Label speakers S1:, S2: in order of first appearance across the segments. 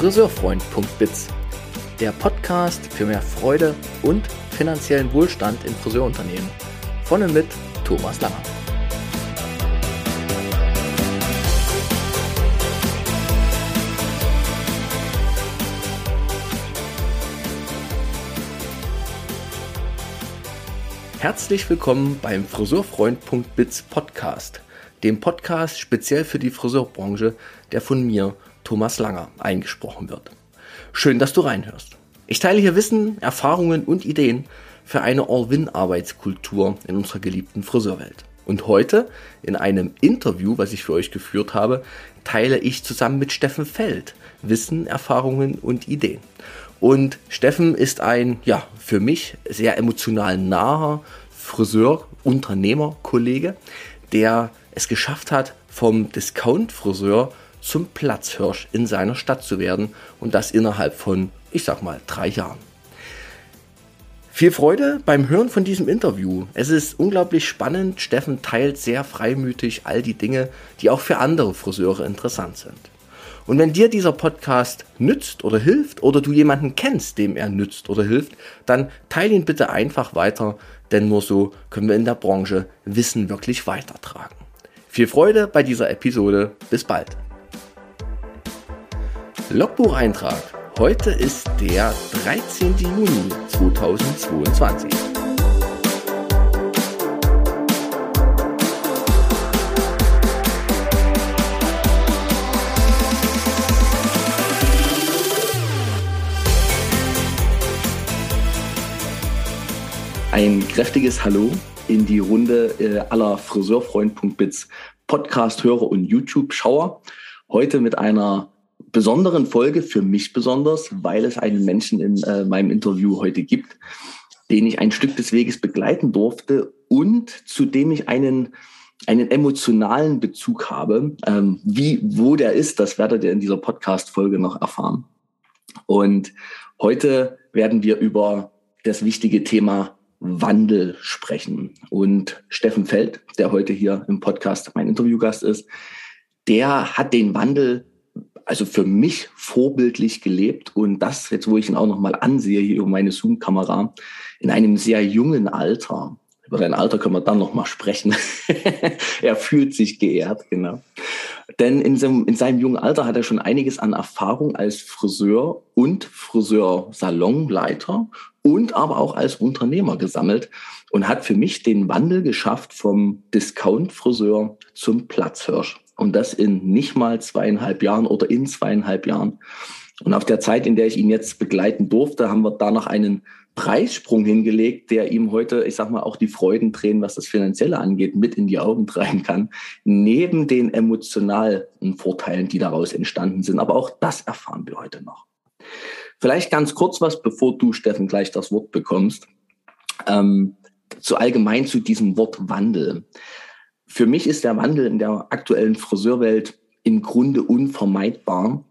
S1: friseurfreund.biz, der Podcast für mehr Freude und finanziellen Wohlstand in Friseurunternehmen. Von und mit Thomas Langer. Herzlich willkommen beim Friseurfreund.biz Podcast, dem Podcast speziell für die Friseurbranche, der von mir, Thomas Langer, eingesprochen wird. Schön, dass du reinhörst. Ich teile hier Wissen, Erfahrungen und Ideen für eine All-Win-Arbeitskultur in unserer geliebten Friseurwelt. Und heute, in einem Interview, was ich für euch geführt habe, teile ich zusammen mit Steffen Feld Wissen, Erfahrungen und Ideen. Und Steffen ist ein, ja, für mich sehr emotional naher Friseur, Unternehmer, Kollege, der es geschafft hat, vom Discount-Friseur zum Platzhirsch in seiner Stadt zu werden und das innerhalb von, ich sag mal, drei Jahren. Viel Freude beim Hören von diesem Interview. Es ist unglaublich spannend. Steffen teilt sehr freimütig all die Dinge, die auch für andere Friseure interessant sind. Und wenn dir dieser Podcast nützt oder hilft oder du jemanden kennst, dem er nützt oder hilft, dann teile ihn bitte einfach weiter, denn nur so können wir in der Branche Wissen wirklich weitertragen. Viel Freude bei dieser Episode. Bis bald. Logbucheintrag. Heute ist der 13. Juni 2022. Ein kräftiges Hallo in die Runde äh, aller Friseurfreund.biz Podcast-Hörer und YouTube-Schauer. Heute mit einer besonderen Folge, für mich besonders, weil es einen Menschen in äh, meinem Interview heute gibt, den ich ein Stück des Weges begleiten durfte und zu dem ich einen, einen emotionalen Bezug habe. Ähm, wie, wo der ist, das werdet ihr in dieser Podcast-Folge noch erfahren. Und heute werden wir über das wichtige Thema Wandel sprechen. Und Steffen Feld, der heute hier im Podcast mein Interviewgast ist, der hat den Wandel also für mich vorbildlich gelebt und das jetzt, wo ich ihn auch noch mal ansehe hier über meine Zoom-Kamera, in einem sehr jungen Alter. Über dein Alter können wir dann noch mal sprechen. er fühlt sich geehrt, genau. Denn in seinem, in seinem jungen Alter hat er schon einiges an Erfahrung als Friseur und Friseursalonleiter und aber auch als Unternehmer gesammelt und hat für mich den Wandel geschafft vom Discount-Friseur zum Platzhirsch. Und das in nicht mal zweieinhalb Jahren oder in zweieinhalb Jahren. Und auf der Zeit, in der ich ihn jetzt begleiten durfte, haben wir da noch einen Preissprung hingelegt, der ihm heute, ich sag mal, auch die Freudentränen, was das Finanzielle angeht, mit in die Augen treiben kann. Neben den emotionalen Vorteilen, die daraus entstanden sind. Aber auch das erfahren wir heute noch. Vielleicht ganz kurz was, bevor du, Steffen, gleich das Wort bekommst. Ähm, zu allgemein zu diesem Wort Wandel. Für mich ist der Wandel in der aktuellen Friseurwelt im Grunde unvermeidbar.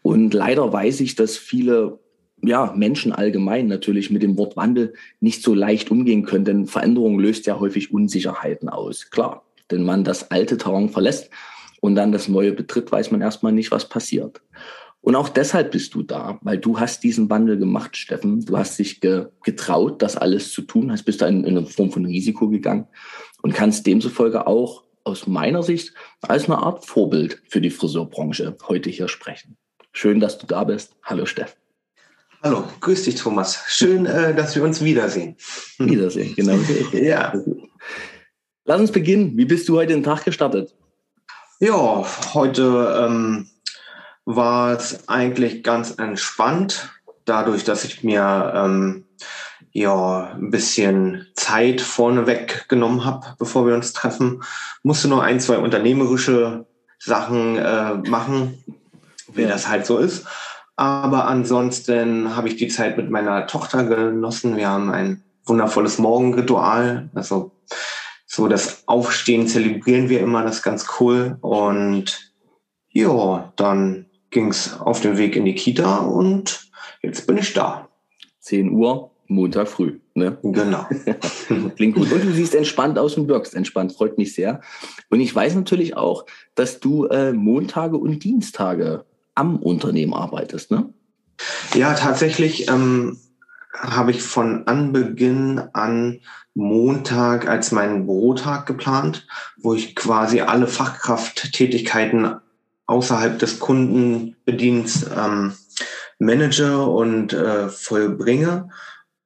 S1: Und leider weiß ich, dass viele ja, Menschen allgemein natürlich mit dem Wort Wandel nicht so leicht umgehen können, denn Veränderung löst ja häufig Unsicherheiten aus. Klar, wenn man das alte Terrain verlässt und dann das neue betritt, weiß man erstmal nicht, was passiert. Und auch deshalb bist du da, weil du hast diesen Wandel gemacht, Steffen. Du hast dich ge getraut, das alles zu tun, hast bist da in, in eine Form von Risiko gegangen und kannst demzufolge auch aus meiner Sicht als eine Art Vorbild für die Friseurbranche heute hier sprechen. Schön, dass du da bist. Hallo, Steffen.
S2: Hallo, grüß dich, Thomas. Schön, äh, dass wir uns wiedersehen.
S1: Wiedersehen, genau. ja. Lass uns beginnen. Wie bist du heute den Tag gestartet?
S2: Ja, heute ähm, war es eigentlich ganz entspannt, dadurch, dass ich mir ähm, ja ein bisschen Zeit vorneweg genommen habe, bevor wir uns treffen. Musste nur ein, zwei unternehmerische Sachen äh, machen, wie ja. das halt so ist. Aber ansonsten habe ich die Zeit mit meiner Tochter genossen. Wir haben ein wundervolles Morgenritual. Also so das Aufstehen zelebrieren wir immer, das ist ganz cool. Und ja, dann ging es auf den Weg in die Kita und jetzt bin ich da.
S1: 10 Uhr, Montag früh. Ne?
S2: Genau.
S1: Klingt gut. Und du siehst entspannt aus und wirkst entspannt. Freut mich sehr. Und ich weiß natürlich auch, dass du äh, Montage und Dienstage am Unternehmen arbeitest, ne?
S2: Ja, tatsächlich ähm, habe ich von Anbeginn an Montag als meinen Bürotag geplant, wo ich quasi alle Fachkrafttätigkeiten außerhalb des Kundenbedienst ähm, manage und äh, vollbringe.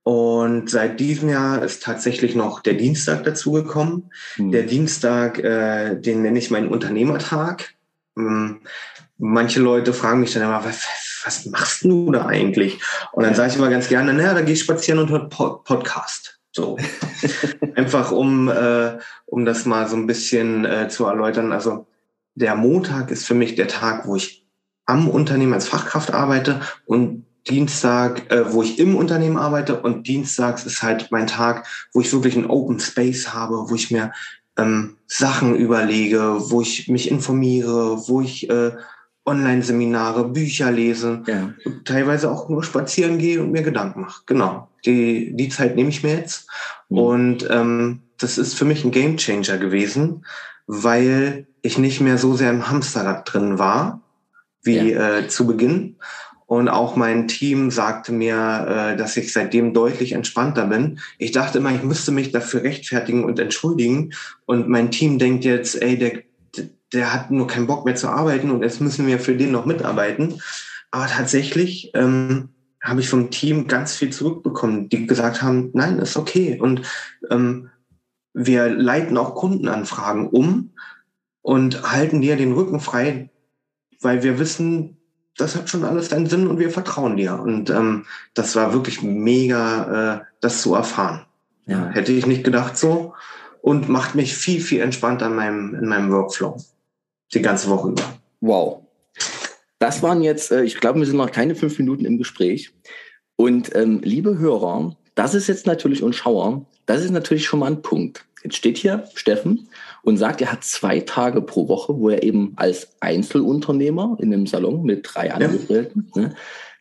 S2: Und seit diesem Jahr ist tatsächlich noch der Dienstag dazugekommen. Mhm. Der Dienstag, äh, den nenne ich meinen Unternehmertag. Ähm, manche Leute fragen mich dann immer, was, was machst du da eigentlich? Und dann sage ich immer ganz gerne, naja, da gehe ich spazieren und höre Podcast. So. Einfach um, äh, um das mal so ein bisschen äh, zu erläutern. Also der Montag ist für mich der Tag, wo ich am Unternehmen als Fachkraft arbeite und Dienstag, äh, wo ich im Unternehmen arbeite und Dienstags ist halt mein Tag, wo ich wirklich einen Open Space habe, wo ich mir ähm, Sachen überlege, wo ich mich informiere, wo ich äh, Online-Seminare, Bücher lese, ja. teilweise auch nur spazieren gehe und mir Gedanken mache. Genau, die, die Zeit nehme ich mir jetzt. Mhm. Und ähm, das ist für mich ein Gamechanger gewesen, weil ich nicht mehr so sehr im Hamsterrad drin war, wie ja. äh, zu Beginn. Und auch mein Team sagte mir, äh, dass ich seitdem deutlich entspannter bin. Ich dachte immer, ich müsste mich dafür rechtfertigen und entschuldigen. Und mein Team denkt jetzt, ey, der, der hat nur keinen Bock mehr zu arbeiten und jetzt müssen wir für den noch mitarbeiten. Aber tatsächlich ähm, habe ich vom Team ganz viel zurückbekommen, die gesagt haben, nein, ist okay. Und ähm, wir leiten auch Kundenanfragen um und halten dir den Rücken frei, weil wir wissen, das hat schon alles seinen Sinn und wir vertrauen dir. Und ähm, das war wirklich mega, äh, das zu erfahren. Ja. Hätte ich nicht gedacht so und macht mich viel, viel entspannter in meinem, in meinem Workflow. Die ganze Woche über.
S1: Wow. Das waren jetzt, äh, ich glaube, wir sind noch keine fünf Minuten im Gespräch. Und ähm, liebe Hörer, das ist jetzt natürlich und Schauer, das ist natürlich schon mal ein Punkt. Jetzt steht hier Steffen und sagt, er hat zwei Tage pro Woche, wo er eben als Einzelunternehmer in einem Salon mit drei Angestellten ja. ne,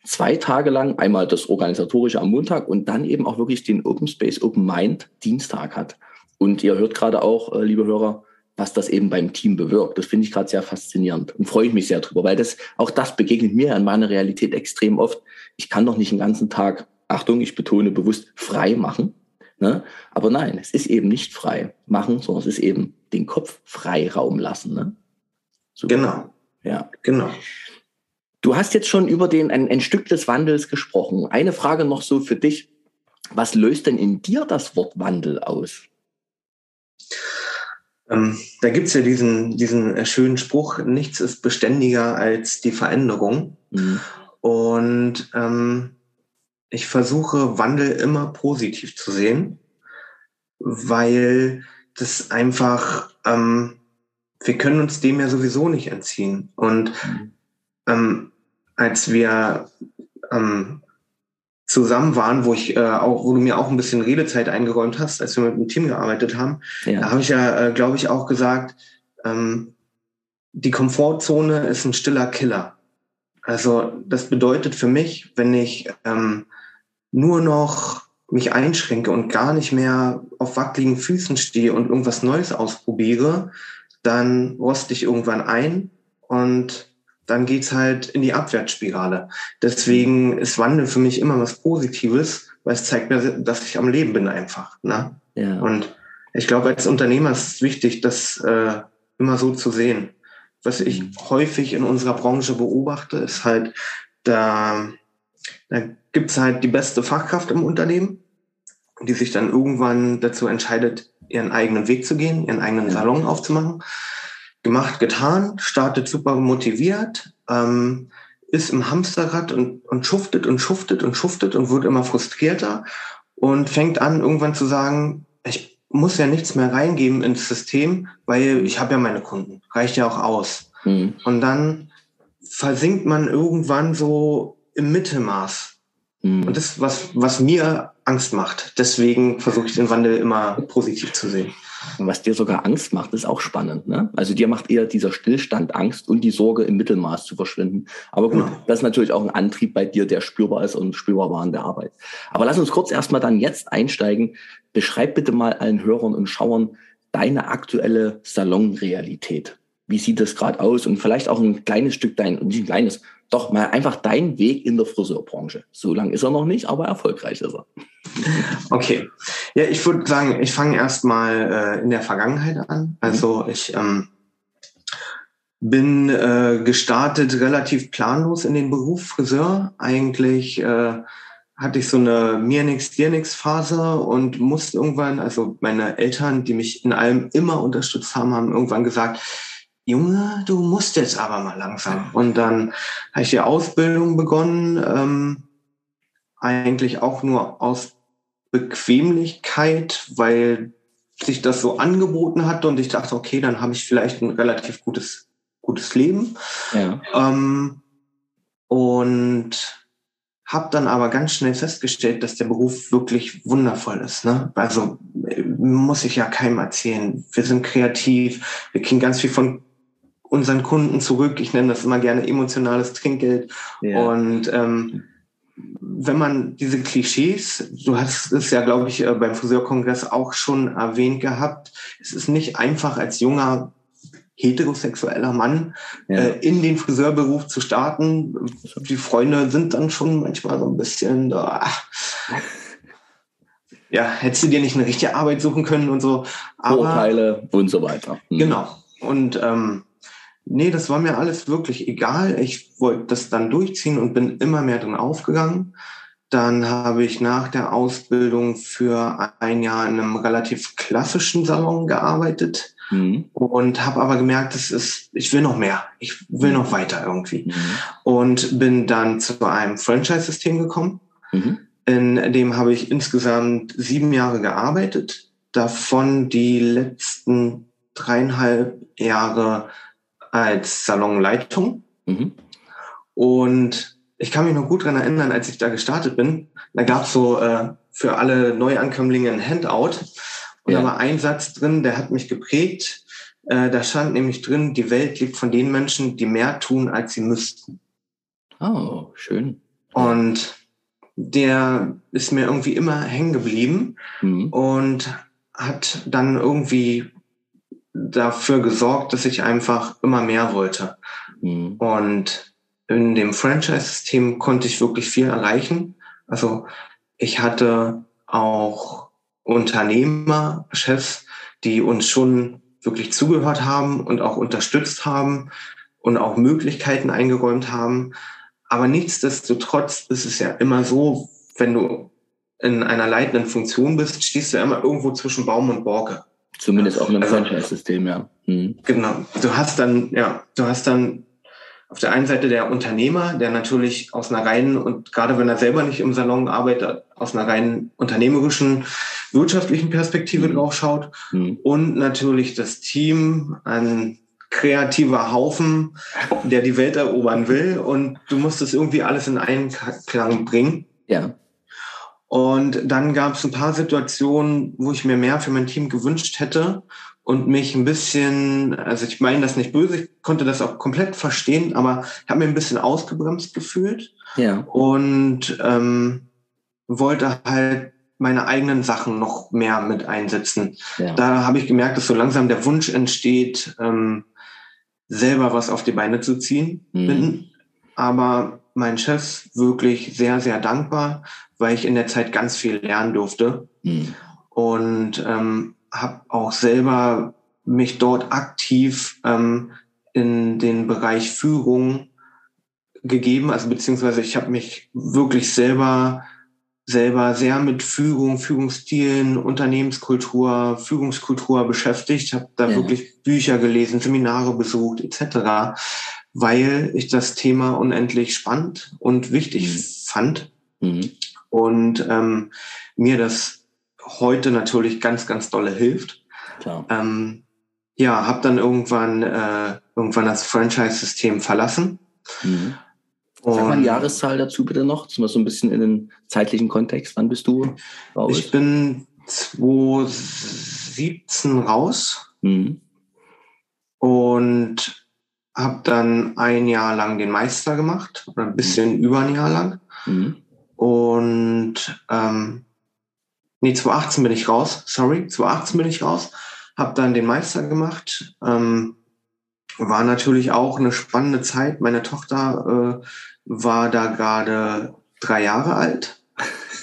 S1: zwei Tage lang einmal das Organisatorische am Montag und dann eben auch wirklich den Open Space, Open Mind Dienstag hat. Und ihr hört gerade auch, äh, liebe Hörer, was das eben beim Team bewirkt. Das finde ich gerade sehr faszinierend und freue ich mich sehr drüber, weil das auch das begegnet mir in meiner Realität extrem oft. Ich kann doch nicht den ganzen Tag, Achtung, ich betone bewusst, frei machen. Ne? Aber nein, es ist eben nicht frei machen, sondern es ist eben den Kopf Freiraum lassen. Ne?
S2: So. Genau.
S1: Ja. Genau. Du hast jetzt schon über den, ein, ein Stück des Wandels gesprochen. Eine Frage noch so für dich. Was löst denn in dir das Wort Wandel aus?
S2: Ähm, da gibt's ja diesen, diesen schönen Spruch, nichts ist beständiger als die Veränderung. Mhm. Und ähm, ich versuche Wandel immer positiv zu sehen, weil das einfach, ähm, wir können uns dem ja sowieso nicht entziehen. Und ähm, als wir ähm, zusammen waren, wo ich äh, auch, wo du mir auch ein bisschen Redezeit eingeräumt hast, als wir mit dem Team gearbeitet haben, ja. da habe ich ja, äh, glaube ich, auch gesagt, ähm, die Komfortzone ist ein stiller Killer. Also das bedeutet für mich, wenn ich ähm, nur noch mich einschränke und gar nicht mehr auf wackeligen Füßen stehe und irgendwas Neues ausprobiere, dann roste ich irgendwann ein und dann geht's halt in die Abwärtsspirale. Deswegen ist Wandel für mich immer was Positives, weil es zeigt mir, dass ich am Leben bin einfach. Ne? Ja. Und ich glaube, als Unternehmer ist es wichtig, das äh, immer so zu sehen. Was ich mhm. häufig in unserer Branche beobachte, ist halt, da, da gibt's halt die beste Fachkraft im Unternehmen, die sich dann irgendwann dazu entscheidet, ihren eigenen Weg zu gehen, ihren eigenen Salon aufzumachen gemacht, getan, startet super motiviert, ähm, ist im Hamsterrad und, und schuftet und schuftet und schuftet und wird immer frustrierter und fängt an, irgendwann zu sagen, ich muss ja nichts mehr reingeben ins System, weil ich habe ja meine Kunden, reicht ja auch aus. Mhm. Und dann versinkt man irgendwann so im Mittelmaß. Mhm. Und das, was, was mir Angst macht. Deswegen versuche ich den Wandel immer positiv zu sehen.
S1: Was dir sogar Angst macht, ist auch spannend. Ne? Also dir macht eher dieser Stillstand Angst und die Sorge, im Mittelmaß zu verschwinden. Aber gut, genau. das ist natürlich auch ein Antrieb bei dir, der spürbar ist und spürbar war in der Arbeit. Aber lass uns kurz erstmal dann jetzt einsteigen. Beschreib bitte mal allen Hörern und Schauern deine aktuelle Salonrealität. Wie sieht das gerade aus? Und vielleicht auch ein kleines Stück dein, nicht ein kleines, doch mal einfach deinen Weg in der Friseurbranche. So lang ist er noch nicht, aber erfolgreich ist er.
S2: Okay. Ja, ich würde sagen, ich fange erstmal äh, in der Vergangenheit an. Also ich ähm, bin äh, gestartet relativ planlos in den Beruf Friseur. Eigentlich äh, hatte ich so eine mir nix dir nix Phase und musste irgendwann, also meine Eltern, die mich in allem immer unterstützt haben, haben irgendwann gesagt, Junge, du musst jetzt aber mal langsam. Und dann habe ich die Ausbildung begonnen, ähm, eigentlich auch nur aus Bequemlichkeit, weil sich das so angeboten hatte und ich dachte, okay, dann habe ich vielleicht ein relativ gutes, gutes Leben. Ja. Ähm, und habe dann aber ganz schnell festgestellt, dass der Beruf wirklich wundervoll ist. Ne? Also muss ich ja keinem erzählen. Wir sind kreativ, wir kriegen ganz viel von unseren Kunden zurück. Ich nenne das immer gerne emotionales Trinkgeld. Ja. Und ähm, wenn man diese Klischees, du hast es ja, glaube ich, äh, beim Friseurkongress auch schon erwähnt gehabt, es ist nicht einfach als junger heterosexueller Mann ja. äh, in den Friseurberuf zu starten. Die Freunde sind dann schon manchmal so ein bisschen da. Ja, hättest du dir nicht eine richtige Arbeit suchen können und so.
S1: Aber, Vorteile und so weiter.
S2: Mhm. Genau. Und ähm, nee, das war mir alles wirklich egal. Ich wollte das dann durchziehen und bin immer mehr drin aufgegangen. Dann habe ich nach der Ausbildung für ein Jahr in einem relativ klassischen Salon gearbeitet mhm. und habe aber gemerkt, es ist, ich will noch mehr, ich will noch weiter irgendwie mhm. und bin dann zu einem Franchise-System gekommen. Mhm. In dem habe ich insgesamt sieben Jahre gearbeitet, davon die letzten dreieinhalb Jahre als Salonleitung. Mhm. Und ich kann mich noch gut daran erinnern, als ich da gestartet bin, da gab es so äh, für alle Neuankömmlinge ein Handout. Und ja. da war ein Satz drin, der hat mich geprägt. Äh, da stand nämlich drin, die Welt lebt von den Menschen, die mehr tun, als sie müssten.
S1: Oh, schön.
S2: Und der ist mir irgendwie immer hängen geblieben mhm. und hat dann irgendwie dafür gesorgt, dass ich einfach immer mehr wollte. Mhm. Und in dem Franchise-System konnte ich wirklich viel erreichen. Also ich hatte auch Unternehmer, Chefs, die uns schon wirklich zugehört haben und auch unterstützt haben und auch Möglichkeiten eingeräumt haben. Aber nichtsdestotrotz ist es ja immer so, wenn du in einer leitenden Funktion bist, stehst du immer irgendwo zwischen Baum und Borke.
S1: Zumindest auch in einem also, Franchise-System, ja.
S2: Mhm. Genau. Du hast dann, ja, du hast dann auf der einen Seite der Unternehmer, der natürlich aus einer reinen und gerade wenn er selber nicht im Salon arbeitet, aus einer reinen unternehmerischen, wirtschaftlichen Perspektive mhm. drauf schaut mhm. und natürlich das Team, ein kreativer Haufen, der die Welt erobern will und du musst es irgendwie alles in Einklang bringen.
S1: Ja.
S2: Und dann gab es ein paar Situationen, wo ich mir mehr für mein Team gewünscht hätte und mich ein bisschen, also ich meine das nicht böse, ich konnte das auch komplett verstehen, aber ich habe mir ein bisschen ausgebremst gefühlt
S1: ja.
S2: und ähm, wollte halt meine eigenen Sachen noch mehr mit einsetzen. Ja. Da habe ich gemerkt, dass so langsam der Wunsch entsteht, ähm, selber was auf die Beine zu ziehen. Mhm. Bin aber mein Chef wirklich sehr, sehr dankbar, weil ich in der Zeit ganz viel lernen durfte. Mhm. Und ähm, habe auch selber mich dort aktiv ähm, in den Bereich Führung gegeben, also beziehungsweise ich habe mich wirklich selber selber sehr mit Führung, Führungsstilen, Unternehmenskultur, Führungskultur beschäftigt, habe da ja. wirklich Bücher gelesen, Seminare besucht etc., weil ich das Thema unendlich spannend und wichtig mhm. fand. Mhm und ähm, mir das heute natürlich ganz, ganz dolle hilft. Klar. Ähm, ja, habe dann irgendwann äh, irgendwann das Franchise-System verlassen.
S1: Mhm. Sag mal eine Jahreszahl dazu bitte noch, zum so ein bisschen in den zeitlichen Kontext. Wann bist du
S2: raus? Ich bin 2017 raus mhm. und habe dann ein Jahr lang den Meister gemacht oder ein bisschen mhm. über ein Jahr lang. Mhm. Und ähm, nee, 2018 bin ich raus, sorry, 2018 bin ich raus, habe dann den Meister gemacht ähm, war natürlich auch eine spannende Zeit. Meine Tochter äh, war da gerade drei Jahre alt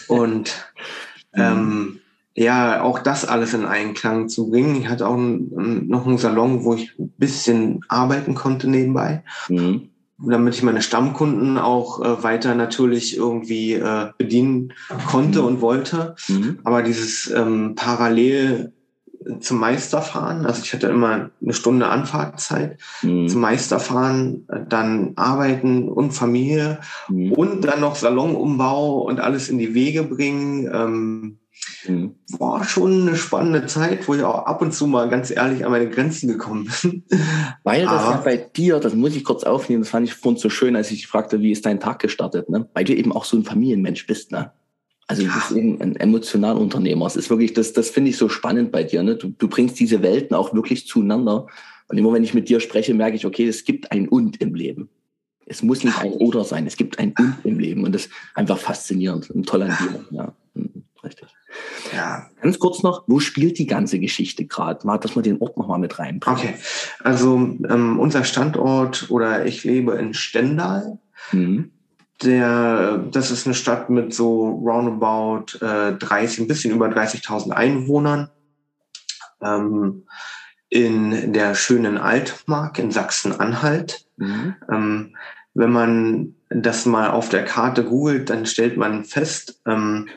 S2: und ähm, ja, auch das alles in Einklang zu bringen. Ich hatte auch noch einen Salon, wo ich ein bisschen arbeiten konnte nebenbei. Mhm damit ich meine Stammkunden auch äh, weiter natürlich irgendwie äh, bedienen konnte und wollte. Mhm. Aber dieses ähm, parallel zum Meisterfahren, also ich hatte immer eine Stunde Anfahrtzeit, mhm. zum Meisterfahren, dann arbeiten und Familie mhm. und dann noch Salonumbau und alles in die Wege bringen. Ähm, Mhm. War schon eine spannende Zeit, wo ich auch ab und zu mal ganz ehrlich an meine Grenzen gekommen bin.
S1: Weil das ja bei dir, das muss ich kurz aufnehmen, das fand ich vorhin so schön, als ich fragte, wie ist dein Tag gestartet, ne? Weil du eben auch so ein Familienmensch bist, ne? Also du bist eben ein emotionaler Unternehmer. Es ist wirklich, das, das finde ich so spannend bei dir. Ne? Du, du bringst diese Welten auch wirklich zueinander. Und immer wenn ich mit dir spreche, merke ich, okay, es gibt ein Und im Leben. Es muss nicht ein Oder sein, es gibt ein Und im Leben. Und das ist einfach faszinierend und toll an dir. Ja, mhm, richtig. Ja. Ganz kurz noch, wo spielt die ganze Geschichte gerade? Mal, dass wir den Ort nochmal mit reinbringen.
S2: Okay, also ähm, unser Standort oder ich lebe in Stendal. Mhm. Der, das ist eine Stadt mit so roundabout äh, 30, ein bisschen über 30.000 Einwohnern. Ähm, in der schönen Altmark in Sachsen-Anhalt. Mhm. Ähm, wenn man das mal auf der Karte googelt, dann stellt man fest, ähm,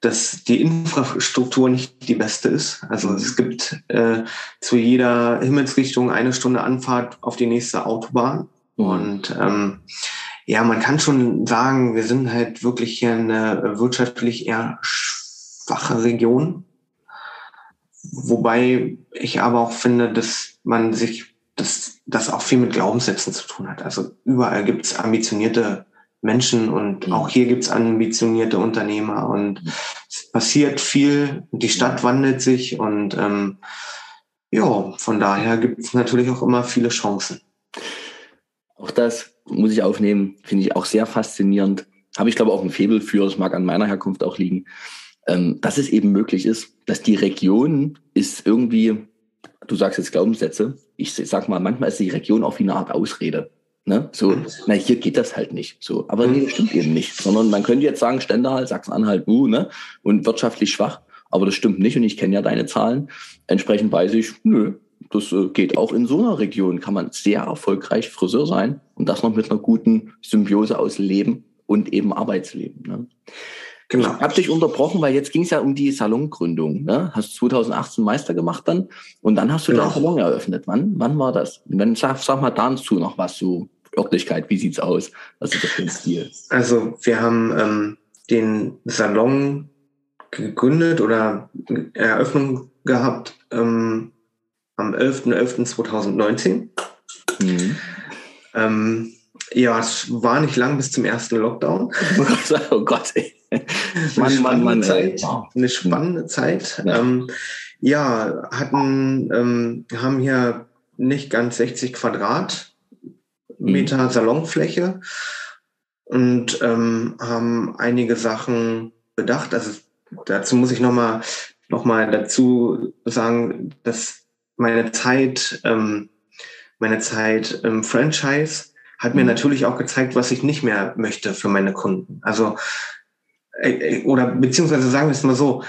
S2: dass die Infrastruktur nicht die beste ist. Also es gibt äh, zu jeder Himmelsrichtung eine Stunde Anfahrt auf die nächste Autobahn. Mhm. Und ähm, ja, man kann schon sagen, wir sind halt wirklich hier eine wirtschaftlich eher schwache Region. Wobei ich aber auch finde, dass man sich, dass das auch viel mit Glaubenssätzen zu tun hat. Also überall gibt es ambitionierte Menschen und mhm. auch hier gibt es ambitionierte Unternehmer und es passiert viel, die Stadt wandelt sich und ähm, ja, von daher gibt es natürlich auch immer viele Chancen.
S1: Auch das muss ich aufnehmen, finde ich auch sehr faszinierend. Habe ich glaube auch ein Febel für, das mag an meiner Herkunft auch liegen, ähm, dass es eben möglich ist, dass die Region ist irgendwie, du sagst jetzt Glaubenssätze, ich sag mal, manchmal ist die Region auch wie eine Art Ausrede. Ne? So, mhm. na, hier geht das halt nicht. So, aber nee, das stimmt eben nicht. Sondern man könnte jetzt sagen, Stendal, Sachsen-Anhalt, uh, ne? Und wirtschaftlich schwach. Aber das stimmt nicht und ich kenne ja deine Zahlen. Entsprechend weiß ich, nö, das äh, geht auch in so einer Region, kann man sehr erfolgreich Friseur sein und das noch mit einer guten Symbiose aus Leben und eben Arbeitsleben. Ne? Genau. Ich habe dich unterbrochen, weil jetzt ging es ja um die Salongründung. Ne? Hast 2018 Meister gemacht dann und dann hast du genau. den Salon eröffnet. Wann, wann war das? Und dann sag, sag mal dazu noch was zu Örtlichkeit, wie sieht's aus? Was ist das für ein Stil?
S2: Also wir haben ähm, den Salon gegründet oder Eröffnung gehabt ähm, am 11.11.2019. Mhm. Ähm, ja, es war nicht lang bis zum ersten Lockdown.
S1: oh Gott, ey.
S2: Mann, Mann, Mann, Zeit, eine spannende Zeit. Ja, ähm, ja hatten, ähm, haben hier nicht ganz 60 Quadrat Meter mhm. Salonfläche und ähm, haben einige Sachen bedacht. Also dazu muss ich nochmal noch mal dazu sagen, dass meine Zeit, ähm, meine Zeit im Franchise hat mir mhm. natürlich auch gezeigt, was ich nicht mehr möchte für meine Kunden. Also äh, äh, oder beziehungsweise sagen wir es mal so,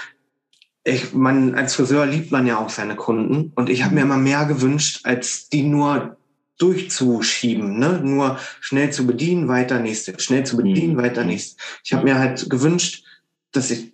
S2: ich, man als Friseur liebt man ja auch seine Kunden und ich habe mir immer mehr gewünscht, als die nur durchzuschieben, ne? nur schnell zu bedienen, weiter nächste, schnell zu bedienen, mhm. weiter nächste. Ich habe mir halt gewünscht, dass ich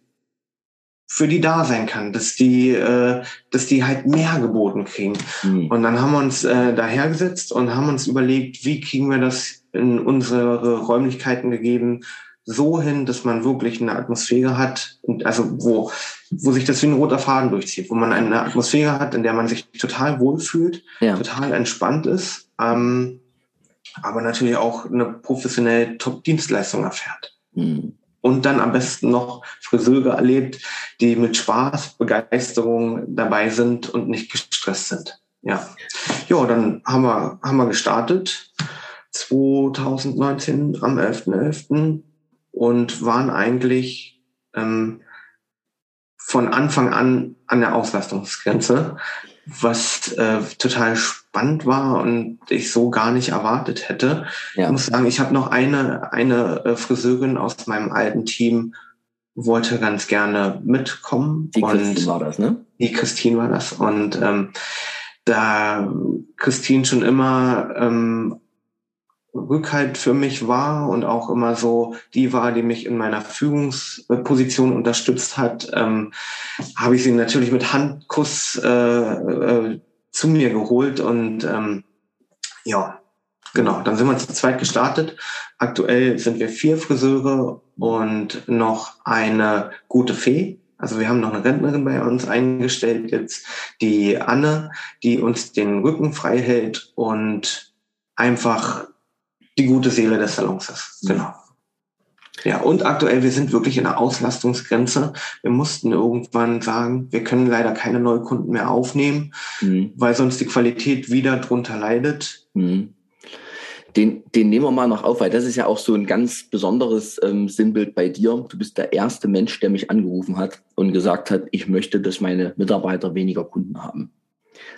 S2: für die da sein kann, dass die, äh, dass die halt mehr geboten kriegen. Mhm. Und dann haben wir uns äh, dahergesetzt und haben uns überlegt, wie kriegen wir das in unsere Räumlichkeiten gegeben, so hin, dass man wirklich eine Atmosphäre hat, also wo, wo sich das wie ein roter Faden durchzieht, wo man eine Atmosphäre hat, in der man sich total wohlfühlt, ja. total entspannt ist, ähm, aber natürlich auch eine professionelle Top-Dienstleistung erfährt. Mhm. Und dann am besten noch Friseure erlebt, die mit Spaß, Begeisterung dabei sind und nicht gestresst sind. Ja, ja, dann haben wir, haben wir gestartet 2019 am 11.11. .11. und waren eigentlich ähm, von Anfang an an der Auslastungsgrenze. was äh, total spannend war und ich so gar nicht erwartet hätte. Ja. Ich muss sagen, ich habe noch eine, eine äh, Friseurin aus meinem alten Team, wollte ganz gerne mitkommen.
S1: Die Christine war das, ne?
S2: Die Christine war das. Und ähm, da Christine schon immer ähm, Rückhalt für mich war und auch immer so die war, die mich in meiner Führungsposition unterstützt hat, ähm, habe ich sie natürlich mit Handkuss äh, äh, zu mir geholt und ähm, ja, genau, dann sind wir zu zweit gestartet. Aktuell sind wir vier Friseure und noch eine gute Fee. Also wir haben noch eine Rentnerin bei uns eingestellt jetzt, die Anne, die uns den Rücken frei hält und einfach die gute Seele des Salons ist. Genau. Ja, und aktuell, wir sind wirklich in der Auslastungsgrenze. Wir mussten irgendwann sagen, wir können leider keine Neukunden mehr aufnehmen, mhm. weil sonst die Qualität wieder drunter leidet. Mhm.
S1: Den, den nehmen wir mal noch auf, weil das ist ja auch so ein ganz besonderes ähm, Sinnbild bei dir. Du bist der erste Mensch, der mich angerufen hat und gesagt hat, ich möchte, dass meine Mitarbeiter weniger Kunden haben.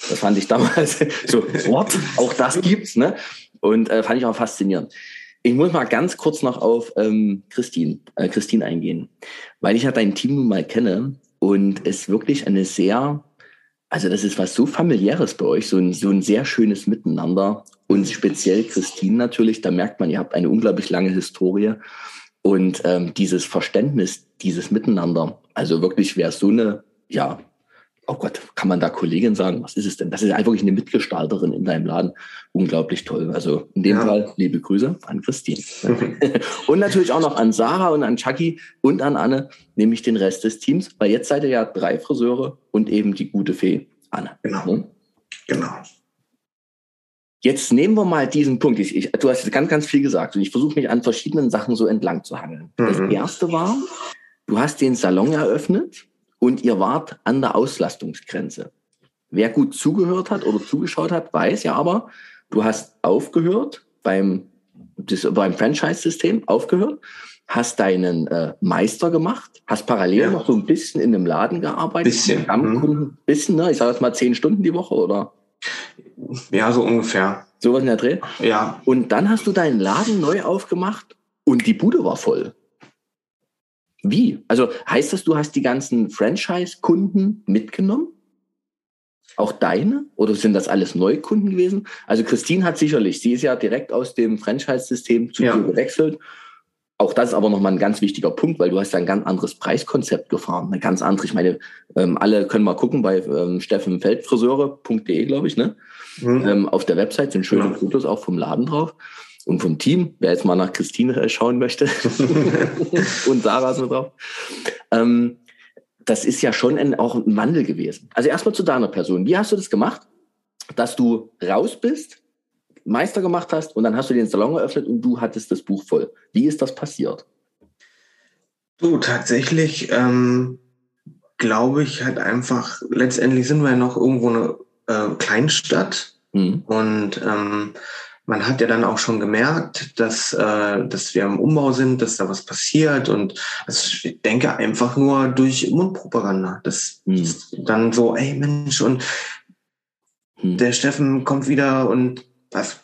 S1: Das fand ich damals so, what? Auch das gibt's, ne? Und äh, fand ich auch faszinierend. Ich muss mal ganz kurz noch auf ähm, Christine, äh, Christine eingehen, weil ich ja dein Team nun mal kenne und es wirklich eine sehr, also das ist was so familiäres bei euch, so ein, so ein sehr schönes Miteinander und speziell Christine natürlich, da merkt man, ihr habt eine unglaublich lange Historie und ähm, dieses Verständnis, dieses Miteinander, also wirklich wäre so eine, ja, oh Gott, kann man da Kollegin sagen? Was ist es denn? Das ist einfach eine Mitgestalterin in deinem Laden. Unglaublich toll. Also in dem ja. Fall liebe Grüße an Christine. und natürlich auch noch an Sarah und an Chucky und an Anne, nämlich den Rest des Teams, weil jetzt seid ihr ja drei Friseure und eben die gute Fee Anne.
S2: Genau. Ne? Genau.
S1: Jetzt nehmen wir mal diesen Punkt. Ich, ich, du hast ganz, ganz viel gesagt und ich versuche mich an verschiedenen Sachen so entlang zu hangeln. Mhm. Das erste war, du hast den Salon eröffnet und ihr wart an der Auslastungsgrenze. Wer gut zugehört hat oder zugeschaut hat, weiß ja aber, du hast aufgehört beim, beim Franchise-System, aufgehört, hast deinen äh, Meister gemacht, hast parallel ja. noch so ein bisschen in einem Laden gearbeitet.
S2: Bisschen.
S1: Am. Kunden, bisschen, ne? Ich sage jetzt mal zehn Stunden die Woche, oder?
S2: Ja, so ungefähr.
S1: Sowas in der Dreh?
S2: Ja.
S1: Und dann hast du deinen Laden neu aufgemacht und die Bude war voll. Wie? Also heißt das, du hast die ganzen Franchise-Kunden mitgenommen? Auch deine? Oder sind das alles Neukunden gewesen? Also Christine hat sicherlich, sie ist ja direkt aus dem Franchise-System zu ja. dir gewechselt. Auch das ist aber nochmal ein ganz wichtiger Punkt, weil du hast ja ein ganz anderes Preiskonzept gefahren. Eine ganz andere, ich meine, ähm, alle können mal gucken bei ähm, steffenfeldfriseure.de, glaube ich, ne? Mhm. Ähm, auf der Website sind schöne ja. Fotos auch vom Laden drauf und vom Team, wer jetzt mal nach Christine schauen möchte und Sarah ist mit drauf. Ähm, das ist ja schon ein, auch ein Wandel gewesen. Also erstmal zu deiner Person. Wie hast du das gemacht, dass du raus bist, Meister gemacht hast und dann hast du den Salon eröffnet und du hattest das Buch voll. Wie ist das passiert?
S2: Du, tatsächlich ähm, glaube ich halt einfach, letztendlich sind wir ja noch irgendwo eine äh, Kleinstadt mhm. und ähm, man hat ja dann auch schon gemerkt, dass, äh, dass wir im Umbau sind, dass da was passiert und also ich denke einfach nur durch Mundpropaganda. Das hm. ist dann so, ey Mensch, und hm. der Steffen kommt wieder und was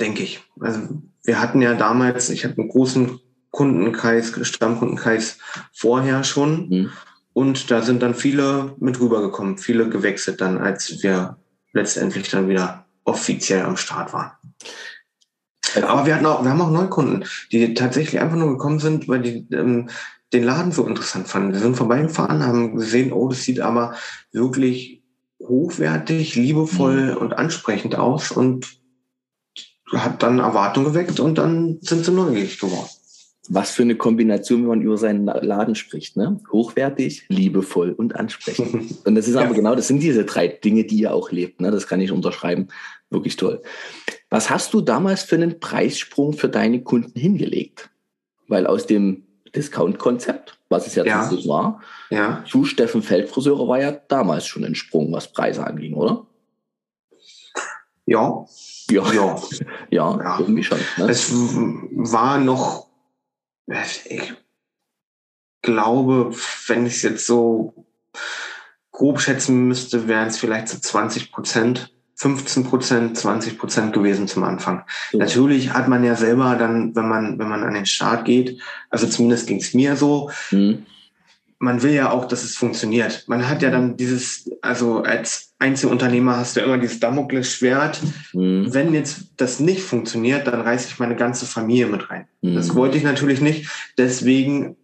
S2: denke ich. Also wir hatten ja damals, ich hatte einen großen Kundenkreis, Stammkundenkreis vorher schon hm. und da sind dann viele mit rübergekommen, viele gewechselt dann, als wir letztendlich dann wieder offiziell am Start waren. Aber wir hatten auch, wir haben auch Neukunden, die tatsächlich einfach nur gekommen sind, weil die ähm, den Laden so interessant fanden. Wir sind vorbeigefahren, haben gesehen, oh, das sieht aber wirklich hochwertig, liebevoll mhm. und ansprechend aus und hat dann Erwartung geweckt und dann sind sie neugierig geworden.
S1: Was für eine Kombination, wenn man über seinen Laden spricht, ne? Hochwertig, liebevoll und ansprechend. und das ist aber ja. genau, das sind diese drei Dinge, die ihr auch lebt, ne? Das kann ich unterschreiben. Wirklich toll. Was hast du damals für einen Preissprung für deine Kunden hingelegt? Weil aus dem Discount-Konzept, was es ja, ja. war, ja. zu Steffen Feldfriseure war ja damals schon ein Sprung, was Preise anging, oder?
S2: Ja.
S1: Ja, ja, ja, irgendwie schon.
S2: Ne? Es war noch, ich glaube, wenn ich es jetzt so grob schätzen müsste, wären es vielleicht so 20 Prozent, 15 Prozent, 20 Prozent gewesen zum Anfang. Ja. Natürlich hat man ja selber dann, wenn man, wenn man an den Start geht, also zumindest ging es mir so, mhm. man will ja auch, dass es funktioniert. Man hat ja dann dieses, also als Einzelunternehmer hast du immer dieses Damoklesschwert. Mhm. Wenn jetzt das nicht funktioniert, dann reiße ich meine ganze Familie mit rein. Mhm. Das wollte ich natürlich nicht. Deswegen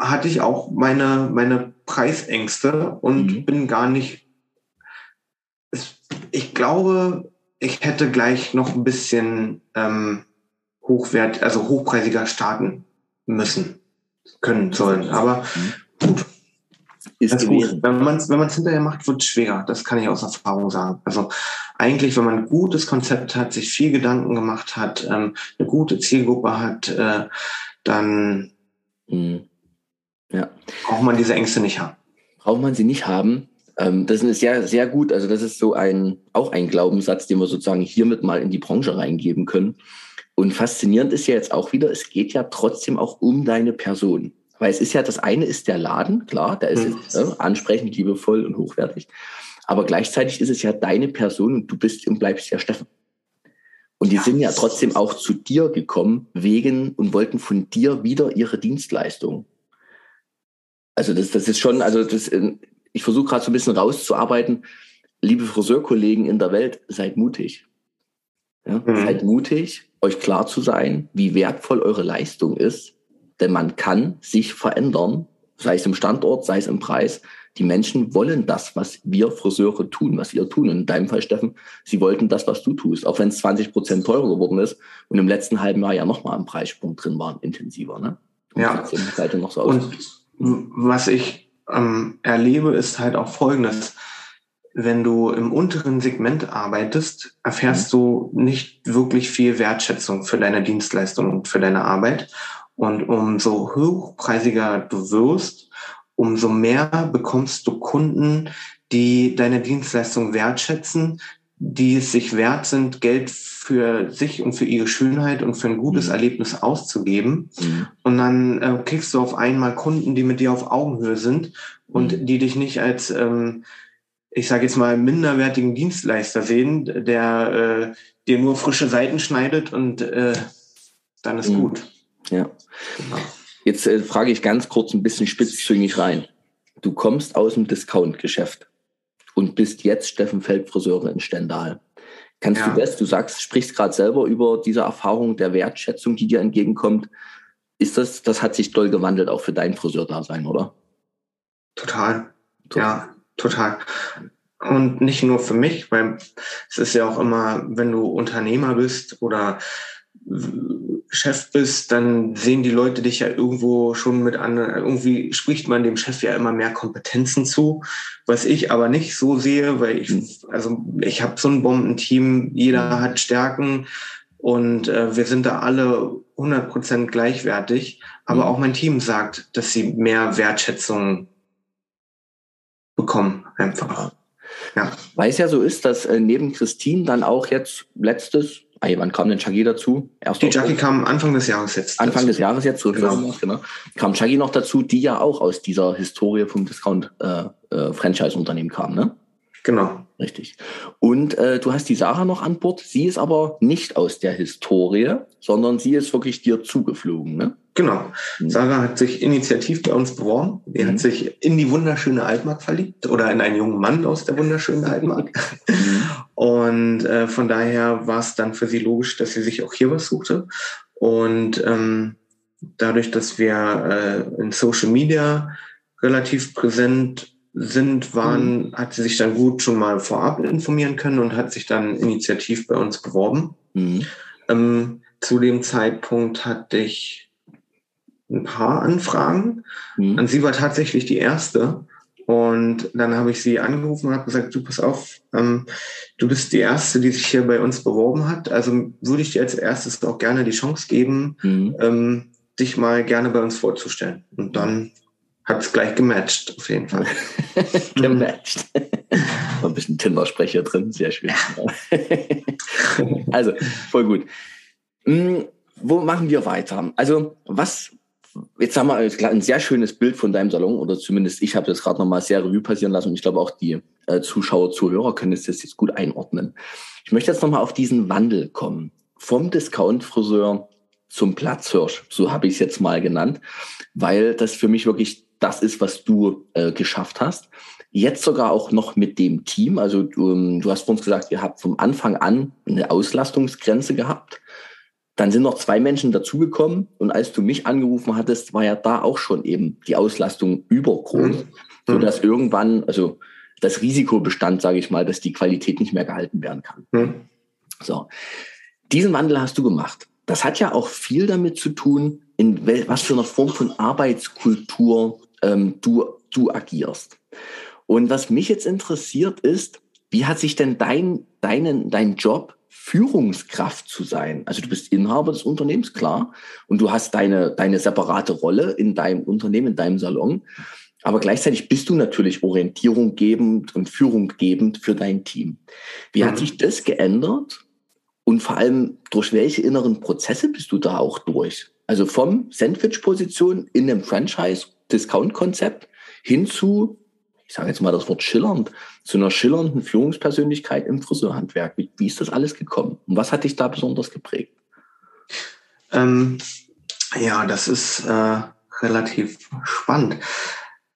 S2: hatte ich auch meine, meine Preisängste und mhm. bin gar nicht. Ich glaube, ich hätte gleich noch ein bisschen ähm, hochwert, also hochpreisiger starten müssen, können sollen. Aber mhm. gut. Ist das gut. Wenn man es wenn man's hinterher macht, wird es schwerer. Das kann ich aus Erfahrung sagen. Also eigentlich, wenn man ein gutes Konzept hat, sich viel Gedanken gemacht hat, ähm, eine gute Zielgruppe hat, äh, dann mhm ja. Braucht man diese Ängste nicht haben?
S1: Braucht man sie nicht haben. Ähm, das ist sehr, sehr gut. Also das ist so ein, auch ein Glaubenssatz, den wir sozusagen hiermit mal in die Branche reingeben können. Und faszinierend ist ja jetzt auch wieder, es geht ja trotzdem auch um deine Person. Weil es ist ja, das eine ist der Laden, klar, der ist mhm. äh, ansprechend, liebevoll und hochwertig. Aber gleichzeitig ist es ja deine Person und du bist und bleibst ja Steffen. Und die ja. sind ja trotzdem auch zu dir gekommen wegen und wollten von dir wieder ihre Dienstleistung. Also das, das ist schon, also das, ähm, ich versuche gerade so ein bisschen rauszuarbeiten. Liebe Friseurkollegen in der Welt, seid mutig. Ja, mhm. Seid mutig, euch klar zu sein, wie wertvoll eure Leistung ist. Denn man kann sich verändern, sei es im Standort, sei es im Preis. Die Menschen wollen das, was wir Friseure tun, was ihr tun. Und in deinem Fall, Steffen, sie wollten das, was du tust, auch wenn es 20 Prozent teurer geworden ist und im letzten halben Jahr ja nochmal ein Preissprung drin war, intensiver. Ne?
S2: Und ja. So und was ich ähm, erlebe, ist halt auch Folgendes. Wenn du im unteren Segment arbeitest, erfährst mhm. du nicht wirklich viel Wertschätzung für deine Dienstleistung und für deine Arbeit. Und umso hochpreisiger du wirst, umso mehr bekommst du Kunden, die deine Dienstleistung wertschätzen, die es sich wert sind, Geld für sich und für ihre Schönheit und für ein gutes mhm. Erlebnis auszugeben. Mhm. Und dann äh, kriegst du auf einmal Kunden, die mit dir auf Augenhöhe sind und mhm. die dich nicht als, ähm, ich sage jetzt mal, minderwertigen Dienstleister sehen, der äh, dir nur frische Seiten schneidet und äh, dann ist mhm. gut.
S1: Ja. Jetzt äh, frage ich ganz kurz ein bisschen spitzzüngig rein. Du kommst aus dem Discount-Geschäft und bist jetzt Steffen Feld Friseure in Stendal. Kannst ja. du das, du sagst, sprichst gerade selber über diese Erfahrung der Wertschätzung, die dir entgegenkommt. Ist das, das hat sich doll gewandelt auch für dein Friseurdasein, oder?
S2: Total. total. Ja, total. Und nicht nur für mich, weil es ist ja auch immer, wenn du Unternehmer bist oder Chef bist, dann sehen die Leute dich ja irgendwo schon mit an. Irgendwie spricht man dem Chef ja immer mehr Kompetenzen zu, was ich aber nicht so sehe, weil ich, also ich habe so ein Bombenteam, jeder hat Stärken und äh, wir sind da alle 100 Prozent gleichwertig. Aber mhm. auch mein Team sagt, dass sie mehr Wertschätzung bekommen, einfach.
S1: Ja. Weil es ja so ist, dass äh, neben Christine dann auch jetzt letztes Ey, wann kam denn Chagi dazu?
S2: Erst die Chagi kam Anfang des Jahres jetzt.
S1: Anfang dazu. des Jahres jetzt, so genau. genau. Kam Chagi noch dazu, die ja auch aus dieser Historie vom Discount-Franchise-Unternehmen äh, äh, kam, ne?
S2: Genau.
S1: Richtig. Und äh, du hast die Sarah noch an Bord. Sie ist aber nicht aus der Historie, sondern sie ist wirklich dir zugeflogen, ne?
S2: Genau. Mhm. Sarah hat sich initiativ bei uns beworben. Sie mhm. hat sich in die wunderschöne Altmark verliebt oder in einen jungen Mann aus der wunderschönen Altmark. Mhm. Und äh, von daher war es dann für sie logisch, dass sie sich auch hier was suchte. Und ähm, dadurch, dass wir äh, in Social Media relativ präsent sind, waren, mhm. hat sie sich dann gut schon mal vorab informieren können und hat sich dann initiativ bei uns beworben. Mhm. Ähm, zu dem Zeitpunkt hatte ich ein paar Anfragen. Mhm. An sie war tatsächlich die erste. Und dann habe ich sie angerufen und habe gesagt, du pass auf, ähm, du bist die Erste, die sich hier bei uns beworben hat. Also würde ich dir als erstes auch gerne die Chance geben, mhm. ähm, dich mal gerne bei uns vorzustellen. Und dann hat es gleich gematcht, auf jeden Fall.
S1: gematcht. ein bisschen Tinder-Sprecher drin, sehr schön. also, voll gut. Hm, wo machen wir weiter? Also, was jetzt haben wir ein sehr schönes Bild von deinem Salon, oder zumindest ich habe das gerade nochmal sehr Revue passieren lassen und ich glaube auch die äh, Zuschauer, Zuhörer können das jetzt gut einordnen. Ich möchte jetzt nochmal auf diesen Wandel kommen. Vom Discount-Friseur zum Platzhirsch, so habe ich es jetzt mal genannt, weil das für mich wirklich das ist, was du äh, geschafft hast. Jetzt sogar auch noch mit dem Team. Also du, ähm, du hast uns gesagt, ihr habt vom Anfang an eine Auslastungsgrenze gehabt. Dann sind noch zwei Menschen dazugekommen und als du mich angerufen hattest, war ja da auch schon eben die Auslastung übergroß, mhm. so dass irgendwann, also das Risiko bestand, sage ich mal, dass die Qualität nicht mehr gehalten werden kann. Mhm. So, diesen Wandel hast du gemacht. Das hat ja auch viel damit zu tun, in was für einer Form von Arbeitskultur ähm, du, du agierst. Und was mich jetzt interessiert ist, wie hat sich denn dein, deinen, dein Job Führungskraft zu sein. Also du bist Inhaber des Unternehmens, klar, und du hast deine, deine separate Rolle in deinem Unternehmen, in deinem Salon. Aber gleichzeitig bist du natürlich Orientierung gebend und Führung gebend für dein Team. Wie mhm. hat sich das geändert? Und vor allem, durch welche inneren Prozesse bist du da auch durch? Also vom Sandwich-Position in einem Franchise-Discount-Konzept hin zu ich sage jetzt mal das Wort schillernd, zu einer schillernden Führungspersönlichkeit im Friseurhandwerk. Wie, wie ist das alles gekommen? Und was hat dich da besonders geprägt?
S2: Ähm, ja, das ist äh, relativ spannend.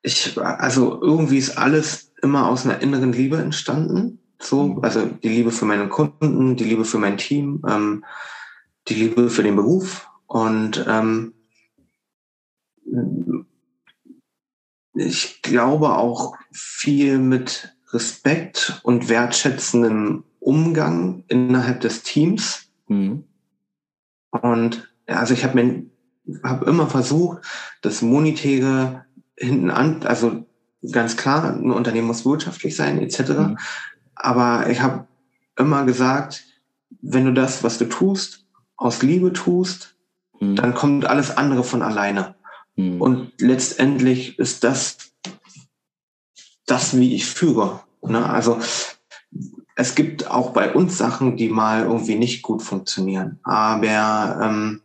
S2: Ich, also irgendwie ist alles immer aus einer inneren Liebe entstanden. So, mhm. also die Liebe für meine Kunden, die Liebe für mein Team, ähm, die Liebe für den Beruf und ähm, ich glaube auch viel mit Respekt und wertschätzendem Umgang innerhalb des Teams. Mhm. Und also ich habe mir hab immer versucht, das Monetäre hinten an, also ganz klar, ein Unternehmen muss wirtschaftlich sein, etc. Mhm. Aber ich habe immer gesagt, wenn du das, was du tust, aus Liebe tust, mhm. dann kommt alles andere von alleine. Mhm. Und letztendlich ist das das, wie ich führe. Ne? Also es gibt auch bei uns Sachen, die mal irgendwie nicht gut funktionieren. Aber ähm,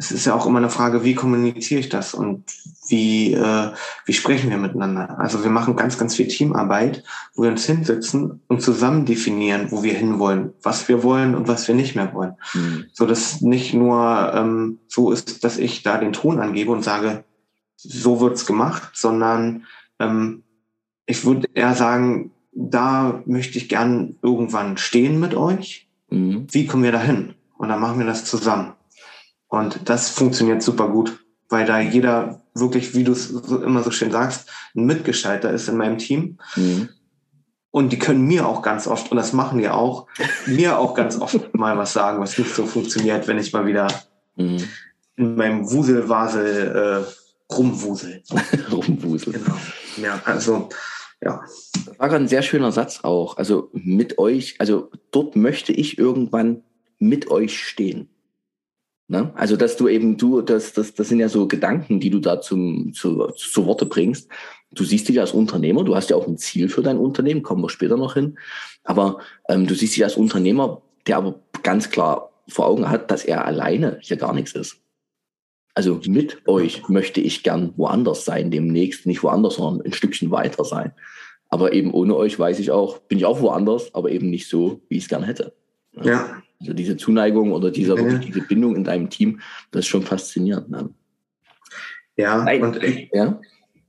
S2: es ist ja auch immer eine Frage, wie kommuniziere ich das und wie, äh, wie sprechen wir miteinander. Also wir machen ganz, ganz viel Teamarbeit, wo wir uns hinsetzen und zusammen definieren, wo wir hinwollen, was wir wollen und was wir nicht mehr wollen. Mhm. So dass nicht nur ähm, so ist, dass ich da den Ton angebe und sage, so wird's gemacht, sondern ähm, ich würde eher sagen, da möchte ich gern irgendwann stehen mit euch. Mhm. Wie kommen wir da hin? Und dann machen wir das zusammen. Und das funktioniert super gut, weil da jeder wirklich, wie du es immer so schön sagst, ein Mitgeschalter ist in meinem Team. Mhm. Und die können mir auch ganz oft, und das machen die auch, mir auch ganz oft mal was sagen, was nicht so funktioniert, wenn ich mal wieder mhm. in meinem Wuselwasel äh, rumwusel.
S1: rumwusel.
S2: Genau. Ja, also ja.
S1: Das war ein sehr schöner Satz auch. Also mit euch, also dort möchte ich irgendwann mit euch stehen. Ne? Also, dass du eben, du, das, das, das sind ja so Gedanken, die du da zum, zu, zu Worte bringst. Du siehst dich als Unternehmer, du hast ja auch ein Ziel für dein Unternehmen, kommen wir später noch hin. Aber ähm, du siehst dich als Unternehmer, der aber ganz klar vor Augen hat, dass er alleine hier gar nichts ist. Also mit euch möchte ich gern woanders sein, demnächst nicht woanders, sondern ein Stückchen weiter sein. Aber eben ohne euch weiß ich auch, bin ich auch woanders, aber eben nicht so, wie ich es gern hätte.
S2: Ja.
S1: Also diese Zuneigung oder dieser, ja. diese Bindung in deinem Team, das ist schon faszinierend. Ne?
S2: Ja, Nein. und ich,
S1: ja.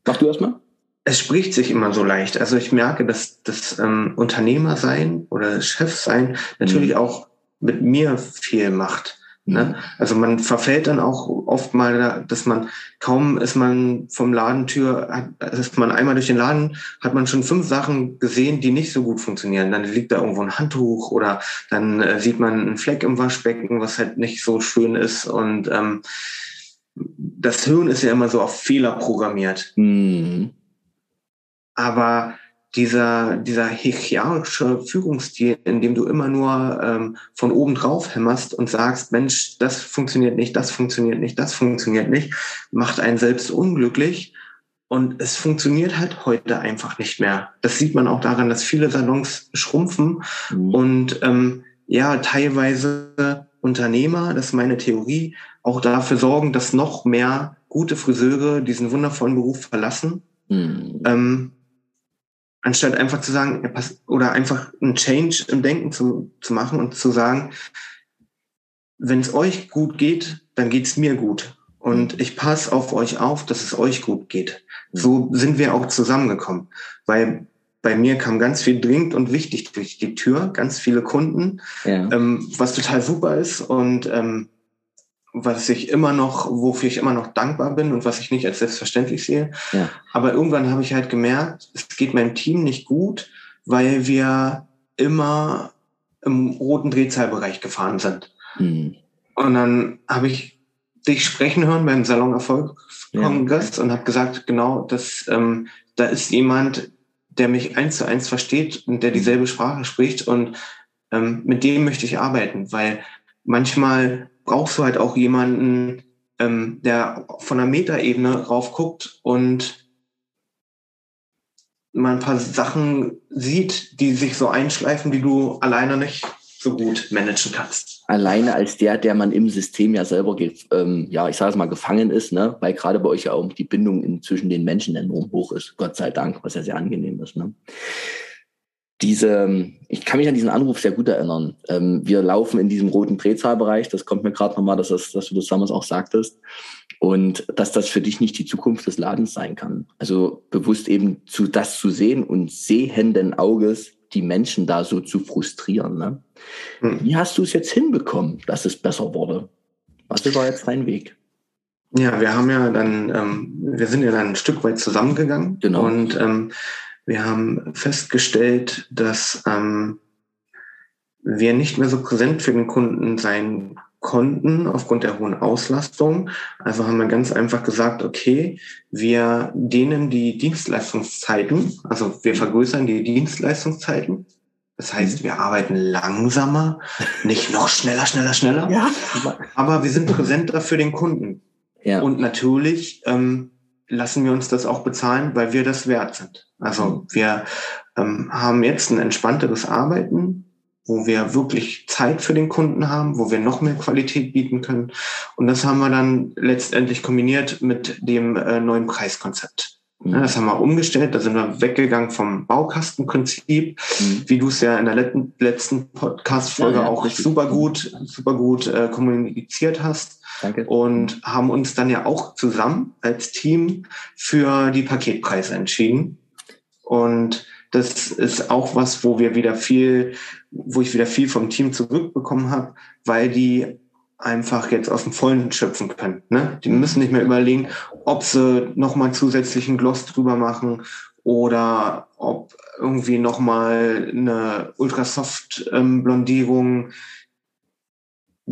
S1: Mach du erstmal.
S2: Es spricht sich immer so leicht. Also ich merke, dass das ähm, Unternehmer sein oder Chef sein natürlich mhm. auch mit mir viel macht. Ne? Mhm. Also man verfällt dann auch oft mal, dass man kaum ist man vom Ladentür, ist man einmal durch den Laden, hat man schon fünf Sachen gesehen, die nicht so gut funktionieren. Dann liegt da irgendwo ein Handtuch oder dann äh, sieht man einen Fleck im Waschbecken, was halt nicht so schön ist. Und ähm, das Hirn ist ja immer so auf Fehler programmiert. Mhm. Aber dieser, dieser hierarchische Führungsstil, in dem du immer nur ähm, von oben drauf hämmerst und sagst, Mensch, das funktioniert nicht, das funktioniert nicht, das funktioniert nicht, macht einen selbst unglücklich. Und es funktioniert halt heute einfach nicht mehr. Das sieht man auch daran, dass viele Salons schrumpfen mhm. und ähm, ja, teilweise Unternehmer, das ist meine Theorie, auch dafür sorgen, dass noch mehr gute Friseure diesen wundervollen Beruf verlassen, mhm. ähm, anstatt einfach zu sagen, oder einfach einen Change im Denken zu, zu machen und zu sagen, wenn es euch gut geht, dann geht es mir gut. Und mhm. ich passe auf euch auf, dass es euch gut geht. Mhm. So sind wir auch zusammengekommen. Weil bei mir kam ganz viel dringend und wichtig durch die Tür, ganz viele Kunden, ja. ähm, was total super ist und ähm, was ich immer noch, wofür ich immer noch dankbar bin und was ich nicht als selbstverständlich sehe. Ja. Aber irgendwann habe ich halt gemerkt, es geht meinem Team nicht gut, weil wir immer im roten Drehzahlbereich gefahren sind. Mhm. Und dann habe ich dich sprechen hören beim Salon Erfolgskongress ja. und habe gesagt, genau, dass ähm, da ist jemand, der mich eins zu eins versteht und der dieselbe Sprache spricht und ähm, mit dem möchte ich arbeiten, weil manchmal brauchst du halt auch jemanden, ähm, der von der Metaebene raufguckt und mal ein paar Sachen sieht, die sich so einschleifen, die du alleine nicht so gut managen kannst.
S1: Alleine als der, der man im System ja selber, ähm, ja, ich sage es mal, gefangen ist, ne? weil gerade bei euch ja auch die Bindung in, zwischen den Menschen enorm hoch ist, Gott sei Dank, was ja sehr angenehm ist. Ne? Diese, ich kann mich an diesen Anruf sehr gut erinnern. Ähm, wir laufen in diesem roten Drehzahlbereich, das kommt mir gerade nochmal, dass, das, dass du das damals auch sagtest. Und dass das für dich nicht die Zukunft des Ladens sein kann. Also bewusst eben zu das zu sehen und sehenden Auges die Menschen da so zu frustrieren. Ne? Hm. Wie hast du es jetzt hinbekommen, dass es besser wurde? Was war jetzt dein Weg?
S2: Ja, wir haben ja dann, ähm, wir sind ja dann ein Stück weit zusammengegangen genau. und ähm, wir haben festgestellt, dass ähm, wir nicht mehr so präsent für den Kunden sein konnten aufgrund der hohen Auslastung. Also haben wir ganz einfach gesagt, okay, wir dehnen die Dienstleistungszeiten, also wir vergrößern die Dienstleistungszeiten. Das heißt, mhm. wir arbeiten langsamer, nicht noch schneller, schneller, schneller. Ja. Aber wir sind präsenter für den Kunden. Ja. Und natürlich ähm, lassen wir uns das auch bezahlen, weil wir das wert sind. Also mhm. wir ähm, haben jetzt ein entspannteres Arbeiten wo wir wirklich Zeit für den Kunden haben, wo wir noch mehr Qualität bieten können. Und das haben wir dann letztendlich kombiniert mit dem äh, neuen Preiskonzept. Mhm. Ja, das haben wir umgestellt, da sind wir weggegangen vom Baukastenprinzip, mhm. wie du es ja in der letzten, letzten Podcast-Folge ja, ja, auch richtig. super gut, super gut äh, kommuniziert hast. Danke. Und haben uns dann ja auch zusammen als Team für die Paketpreise entschieden. Und das ist auch was, wo wir wieder viel, wo ich wieder viel vom Team zurückbekommen habe, weil die einfach jetzt aus dem Vollen schöpfen können. Ne? Die müssen nicht mehr überlegen, ob sie nochmal zusätzlichen Gloss drüber machen oder ob irgendwie nochmal eine Ultrasoft-Blondierung.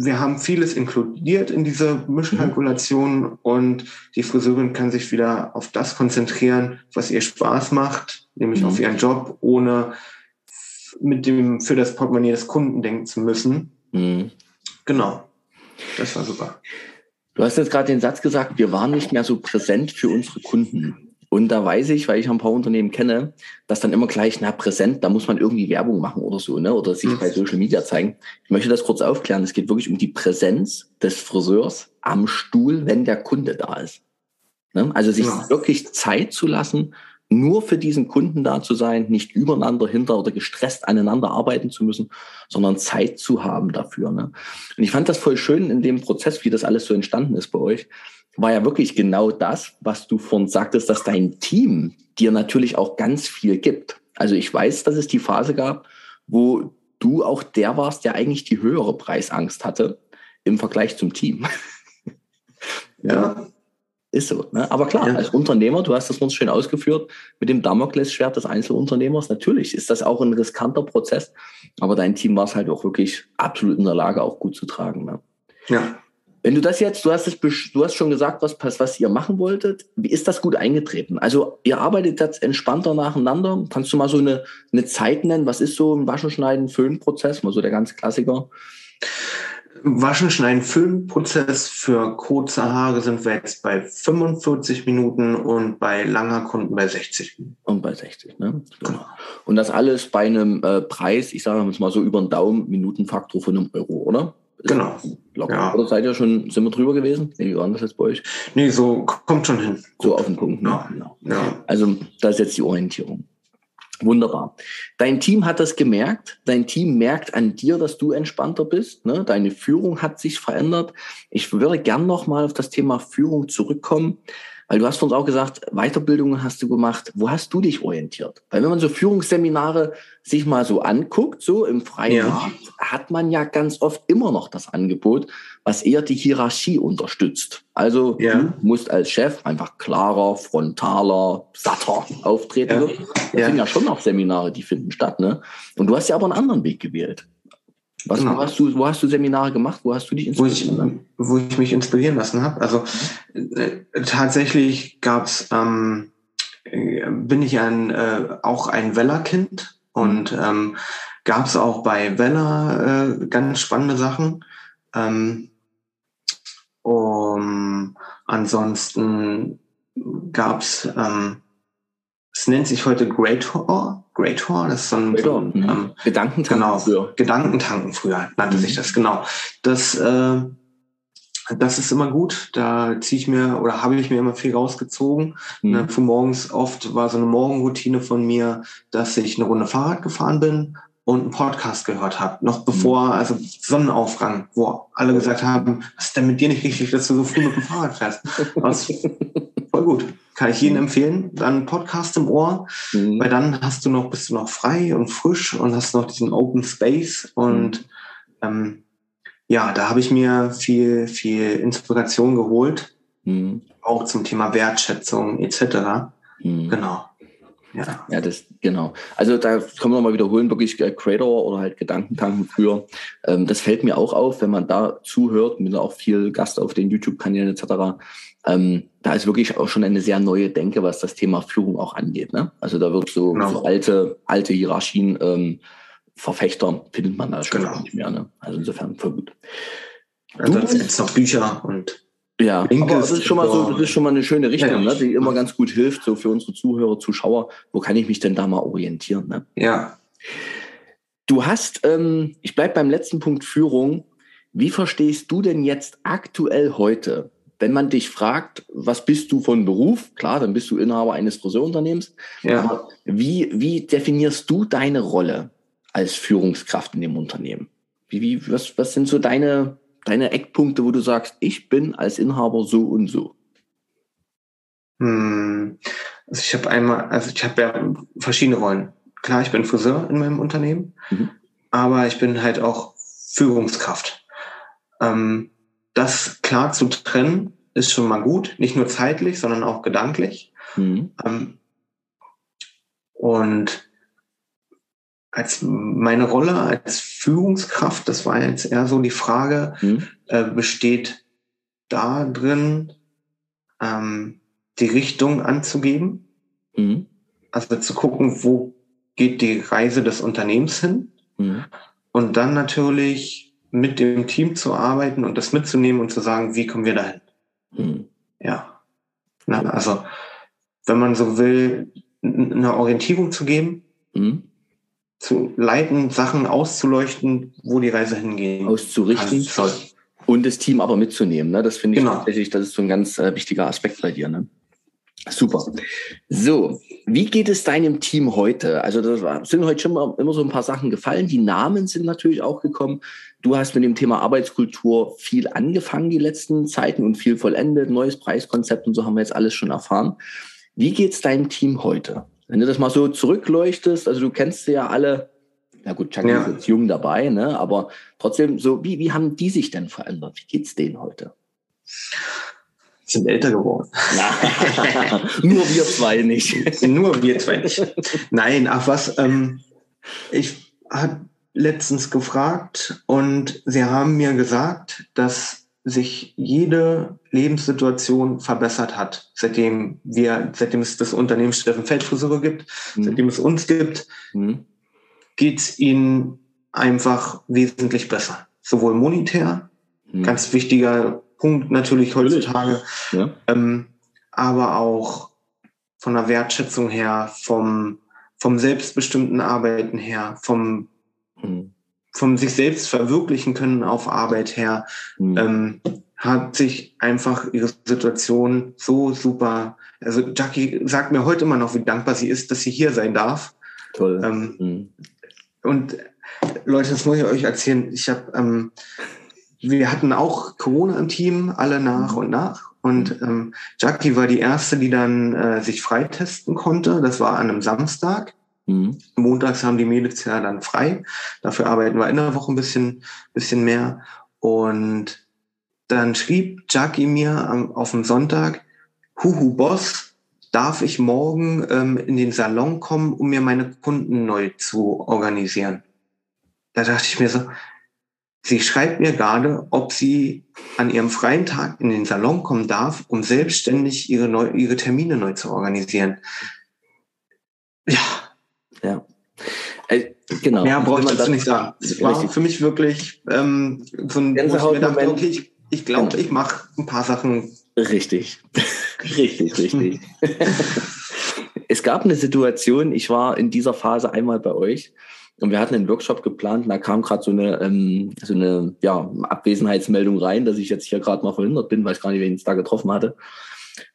S2: Wir haben vieles inkludiert in diese Mischkalkulation mhm. und die Friseurin kann sich wieder auf das konzentrieren, was ihr Spaß macht nämlich mhm. auf ihren Job, ohne mit dem für das Portemonnaie des Kunden denken zu müssen. Mhm. Genau. Das war super.
S1: Du hast jetzt gerade den Satz gesagt, wir waren nicht mehr so präsent für unsere Kunden. Und da weiß ich, weil ich ein paar Unternehmen kenne, dass dann immer gleich, na, präsent, da muss man irgendwie Werbung machen oder so, ne? Oder sich mhm. bei Social Media zeigen. Ich möchte das kurz aufklären. Es geht wirklich um die Präsenz des Friseurs am Stuhl, wenn der Kunde da ist. Ne? Also sich ja. wirklich Zeit zu lassen, nur für diesen Kunden da zu sein, nicht übereinander, hinter oder gestresst aneinander arbeiten zu müssen, sondern Zeit zu haben dafür. Ne? Und ich fand das voll schön in dem Prozess, wie das alles so entstanden ist bei euch, war ja wirklich genau das, was du vorhin sagtest, dass dein Team dir natürlich auch ganz viel gibt. Also ich weiß, dass es die Phase gab, wo du auch der warst, der eigentlich die höhere Preisangst hatte im Vergleich zum Team.
S2: ja.
S1: Ist so. Ne? Aber klar, ja. als Unternehmer, du hast das uns schön ausgeführt, mit dem Damoklesschwert des Einzelunternehmers, natürlich ist das auch ein riskanter Prozess, aber dein Team war es halt auch wirklich absolut in der Lage, auch gut zu tragen. Ne?
S2: Ja.
S1: Wenn du das jetzt, du hast, es, du hast schon gesagt, was, was ihr machen wolltet. Wie ist das gut eingetreten? Also ihr arbeitet jetzt entspannter nacheinander. Kannst du mal so eine, eine Zeit nennen? Was ist so ein Waschen, Schneiden, Föhn-Prozess? Mal so der ganz Klassiker.
S2: Waschen, Schneiden, Föhnprozess für kurze Haare sind wir jetzt bei 45 Minuten und bei langer Kunden bei 60 Minuten.
S1: Und bei 60, ne? Genau. Und das alles bei einem äh, Preis, ich sage mal so über den Daumen, Minutenfaktor von einem Euro, oder?
S2: Genau.
S1: Locker. Ja. Oder seid ihr schon, sind wir drüber gewesen? Nee, wie war das jetzt bei euch?
S2: Nee, so kommt schon hin.
S1: So auf den Punkt. Ne? Ja. Genau. ja. Also da ist jetzt die Orientierung. Wunderbar. Dein Team hat das gemerkt. Dein Team merkt an dir, dass du entspannter bist. Ne? Deine Führung hat sich verändert. Ich würde gern noch mal auf das Thema Führung zurückkommen. Weil du hast von uns auch gesagt, Weiterbildungen hast du gemacht. Wo hast du dich orientiert? Weil wenn man so Führungsseminare sich mal so anguckt, so im freien ja. Markt, hat man ja ganz oft immer noch das Angebot, was eher die Hierarchie unterstützt. Also ja. du musst als Chef einfach klarer, frontaler, satter auftreten. Ja. Das sind ja schon noch Seminare, die finden statt. Ne? Und du hast ja aber einen anderen Weg gewählt. Was, genau. wo, hast du, wo hast du Seminare gemacht? Wo hast du dich
S2: inspirieren wo ich, wo ich mich inspirieren lassen habe. Also äh, tatsächlich gab's, ähm, äh, bin ich ein, äh, auch ein Weller-Kind und mhm. ähm, gab es auch bei Weller äh, ganz spannende Sachen. Ähm, um, ansonsten gab's ähm, es nennt sich heute Great Horror. Great Horror, das ist so ein, so ein mhm. ähm,
S1: Gedankentanken
S2: genau, früher. Gedankentanken früher nannte mhm. sich das, genau. Das, äh, das ist immer gut. Da ziehe ich mir oder habe ich mir immer viel rausgezogen. Mhm. Ne, für morgens oft war so eine Morgenroutine von mir, dass ich eine Runde Fahrrad gefahren bin und einen Podcast gehört habe, noch bevor, mhm. also Sonnenaufgang, wo alle gesagt haben, was ist denn mit dir nicht richtig, dass du so früh mit dem Fahrrad fährst? Was, voll gut. Kann ich jedem mhm. empfehlen. Dann Podcast im Ohr, mhm. weil dann hast du noch, bist du noch frei und frisch und hast noch diesen Open Space und mhm. ähm, ja, da habe ich mir viel, viel Inspiration geholt, mhm. auch zum Thema Wertschätzung etc. Mhm. Genau.
S1: Ja. ja, das, genau. Also da können wir nochmal wiederholen, wirklich äh, Creator oder halt Gedankentanken früher. Ähm, das fällt mir auch auf, wenn man da zuhört, mit auch viel Gast auf den YouTube-Kanälen etc. Ähm, da ist wirklich auch schon eine sehr neue Denke, was das Thema Führung auch angeht. Ne? Also da wird so, genau. so alte, alte Hierarchien ähm, Verfechter findet man da schon genau. nicht mehr. Ne? Also insofern voll gut.
S2: Also da gibt es noch Bücher und
S1: ja, aber das ist schon mal so, das ist schon mal eine schöne Richtung, ja. ne, die immer ganz gut hilft, so für unsere Zuhörer, Zuschauer. Wo kann ich mich denn da mal orientieren? Ne?
S2: Ja.
S1: Du hast, ähm, ich bleib beim letzten Punkt Führung. Wie verstehst du denn jetzt aktuell heute, wenn man dich fragt, was bist du von Beruf? Klar, dann bist du Inhaber eines Friseurunternehmens. Ja. Aber wie, wie definierst du deine Rolle als Führungskraft in dem Unternehmen? Wie, wie, was, was sind so deine deine Eckpunkte, wo du sagst, ich bin als Inhaber so und so?
S2: Hm. Also ich habe einmal, also ich habe ja verschiedene Rollen. Klar, ich bin Friseur in meinem Unternehmen, mhm. aber ich bin halt auch Führungskraft. Ähm, das klar zu trennen ist schon mal gut, nicht nur zeitlich, sondern auch gedanklich. Mhm. Ähm, und als meine Rolle als Führungskraft, das war jetzt eher so die Frage, mhm. äh, besteht da drin, ähm, die Richtung anzugeben. Mhm. Also zu gucken, wo geht die Reise des Unternehmens hin. Mhm. Und dann natürlich mit dem Team zu arbeiten und das mitzunehmen und zu sagen, wie kommen wir dahin? Mhm. Ja. Na, also, wenn man so will, eine Orientierung zu geben, mhm zu leiten, Sachen auszuleuchten, wo die Reise hingehen
S1: auszurichten soll. Und das Team aber mitzunehmen. Ne? Das finde ich genau. tatsächlich, das ist so ein ganz äh, wichtiger Aspekt bei dir. Ne? Super. So, wie geht es deinem Team heute? Also das sind heute schon mal immer so ein paar Sachen gefallen. Die Namen sind natürlich auch gekommen. Du hast mit dem Thema Arbeitskultur viel angefangen die letzten Zeiten und viel vollendet, neues Preiskonzept und so haben wir jetzt alles schon erfahren. Wie geht es deinem Team heute? Wenn du das mal so zurückleuchtest, also du kennst sie ja alle, na gut, Chucky ja. ist jetzt jung dabei, ne? aber trotzdem, so wie, wie haben die sich denn verändert? Wie geht's denen heute?
S2: Sind älter geworden.
S1: Nur wir zwei nicht.
S2: Nur wir zwei nicht. Nein, ach was, ähm, ich habe letztens gefragt und sie haben mir gesagt, dass sich jede Lebenssituation verbessert hat, seitdem wir, seitdem es das Unternehmen Steffen Feldfrisur gibt, mhm. seitdem es uns gibt, mhm. geht es ihnen einfach wesentlich besser. Sowohl monetär, mhm. ganz wichtiger Punkt natürlich heutzutage, ja. ähm, aber auch von der Wertschätzung her, vom, vom selbstbestimmten Arbeiten her, vom, mhm. von sich selbst verwirklichen können auf Arbeit her, mhm. ähm, hat sich einfach ihre Situation so super. Also Jackie sagt mir heute immer noch, wie dankbar sie ist, dass sie hier sein darf.
S1: Toll.
S2: Ähm, mhm. Und Leute, das muss ich euch erzählen. Ich habe, ähm, wir hatten auch Corona im Team, alle nach und nach. Und ähm, Jackie war die erste, die dann äh, sich freitesten konnte. Das war an einem Samstag. Mhm. Montags haben die Mädels ja dann frei. Dafür arbeiten wir in der Woche ein bisschen, bisschen mehr. Und dann schrieb Jackie mir am, auf dem Sonntag, Huhu Boss, darf ich morgen ähm, in den Salon kommen, um mir meine Kunden neu zu organisieren? Da dachte ich mir so, sie schreibt mir gerade, ob sie an ihrem freien Tag in den Salon kommen darf, um selbstständig ihre, neu, ihre Termine neu zu organisieren.
S1: Ja. Ja. Äh, genau.
S2: Mehr brauche ich dazu nicht sagen. Es war für mich wirklich ähm, so ein, wo ich mir dachte, okay, ich, ich glaube, ich mache ein paar Sachen.
S1: Richtig. richtig, richtig. es gab eine Situation, ich war in dieser Phase einmal bei euch und wir hatten einen Workshop geplant und da kam gerade so eine, ähm, so eine ja, Abwesenheitsmeldung rein, dass ich jetzt hier gerade mal verhindert bin, weil ich gar nicht, wen ich da getroffen hatte.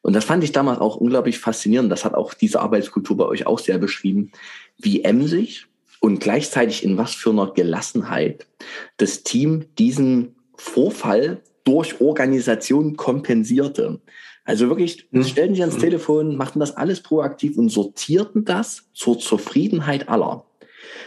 S1: Und das fand ich damals auch unglaublich faszinierend. Das hat auch diese Arbeitskultur bei euch auch sehr beschrieben, wie emsig und gleichzeitig in was für einer Gelassenheit das Team diesen Vorfall durch Organisation kompensierte. Also wirklich, hm. stellten sich ans hm. Telefon, machten das alles proaktiv und sortierten das zur Zufriedenheit aller.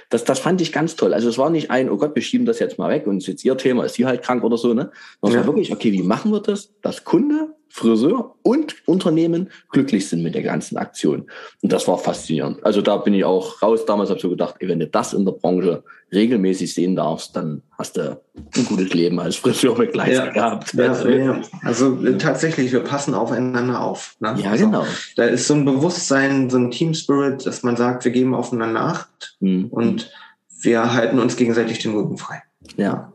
S1: Das, das fand ich ganz toll. Also es war nicht ein, oh Gott, wir schieben das jetzt mal weg und es ist jetzt ihr Thema, ist sie halt krank oder so, ne? Das ja. war wirklich, okay, wie machen wir das? Das Kunde Friseur und Unternehmen glücklich sind mit der ganzen Aktion. Und das war faszinierend. Also da bin ich auch raus. Damals habe ich so gedacht, ey, wenn du das in der Branche regelmäßig sehen darfst, dann hast du ein gutes Leben als Friseurbegleiter ja, gehabt.
S2: Ja, also, ja. also äh, tatsächlich, wir passen aufeinander auf.
S1: Ne? Ja, also, genau.
S2: Da ist so ein Bewusstsein, so ein Team Spirit, dass man sagt, wir geben aufeinander Acht mhm. und wir halten uns gegenseitig den Rücken frei.
S1: Ja.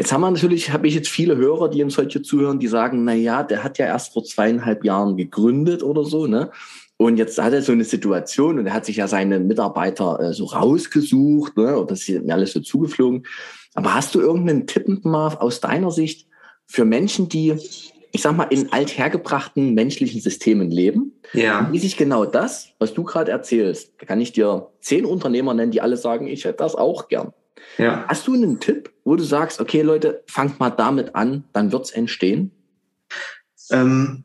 S1: Jetzt haben wir natürlich, habe ich jetzt viele Hörer, die uns heute zuhören, die sagen, na ja, der hat ja erst vor zweieinhalb Jahren gegründet oder so, ne? Und jetzt hat er so eine Situation und er hat sich ja seine Mitarbeiter äh, so rausgesucht, ne? Und das ist mir alles so zugeflogen. Aber hast du irgendeinen Tipp mal aus deiner Sicht für Menschen, die, ich sag mal, in althergebrachten menschlichen Systemen leben?
S2: Ja.
S1: Wie sich genau das, was du gerade erzählst, da kann ich dir zehn Unternehmer nennen, die alle sagen, ich hätte das auch gern.
S2: Ja.
S1: Hast du einen Tipp, wo du sagst, okay, Leute, fangt mal damit an, dann wird es entstehen?
S2: Ähm,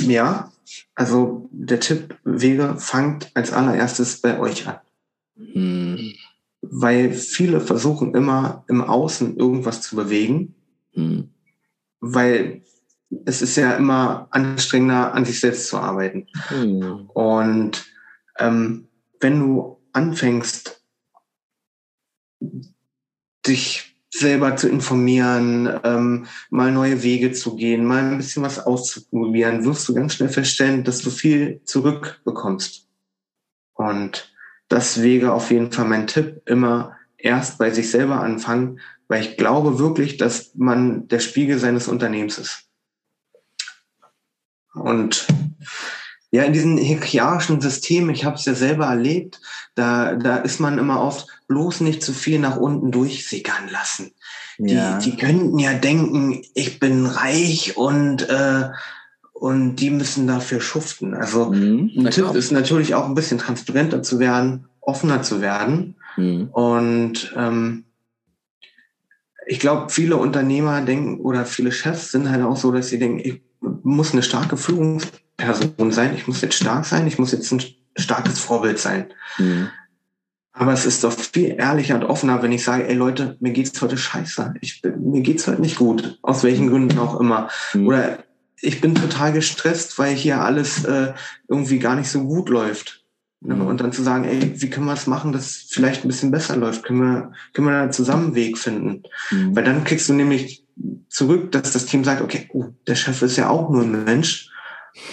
S2: ja, also der Tipp Wege, fangt als allererstes bei euch an. Hm. Weil viele versuchen immer im Außen irgendwas zu bewegen, hm. weil es ist ja immer anstrengender, an sich selbst zu arbeiten. Hm. Und ähm, wenn du anfängst, dich selber zu informieren, ähm, mal neue Wege zu gehen, mal ein bisschen was auszuprobieren, wirst du ganz schnell feststellen, dass du viel zurückbekommst. Und das wäre auf jeden Fall mein Tipp, immer erst bei sich selber anfangen, weil ich glaube wirklich, dass man der Spiegel seines Unternehmens ist. Und ja, in diesen hierarchischen Systemen, ich habe es ja selber erlebt, da, da ist man immer oft bloß nicht zu viel nach unten durchsickern lassen. Ja. Die, die könnten ja denken, ich bin reich und, äh, und die müssen dafür schuften. Also mhm, ein Tipp ist natürlich auch ein bisschen transparenter zu werden, offener zu werden. Mhm. Und ähm, ich glaube, viele Unternehmer denken oder viele Chefs sind halt auch so, dass sie denken, ich muss eine starke Führungsperson sein, ich muss jetzt stark sein, ich muss jetzt ein starkes Vorbild sein. Mhm. Aber es ist doch viel ehrlicher und offener, wenn ich sage, ey Leute, mir geht's heute scheiße. Ich, mir geht's heute nicht gut. Aus welchen Gründen auch immer. Mhm. Oder ich bin total gestresst, weil hier alles äh, irgendwie gar nicht so gut läuft. Mhm. Und dann zu sagen, ey, wie können wir es machen, dass es vielleicht ein bisschen besser läuft? Können wir, können wir da einen Weg finden? Mhm. Weil dann kriegst du nämlich zurück, dass das Team sagt, okay, oh, der Chef ist ja auch nur ein Mensch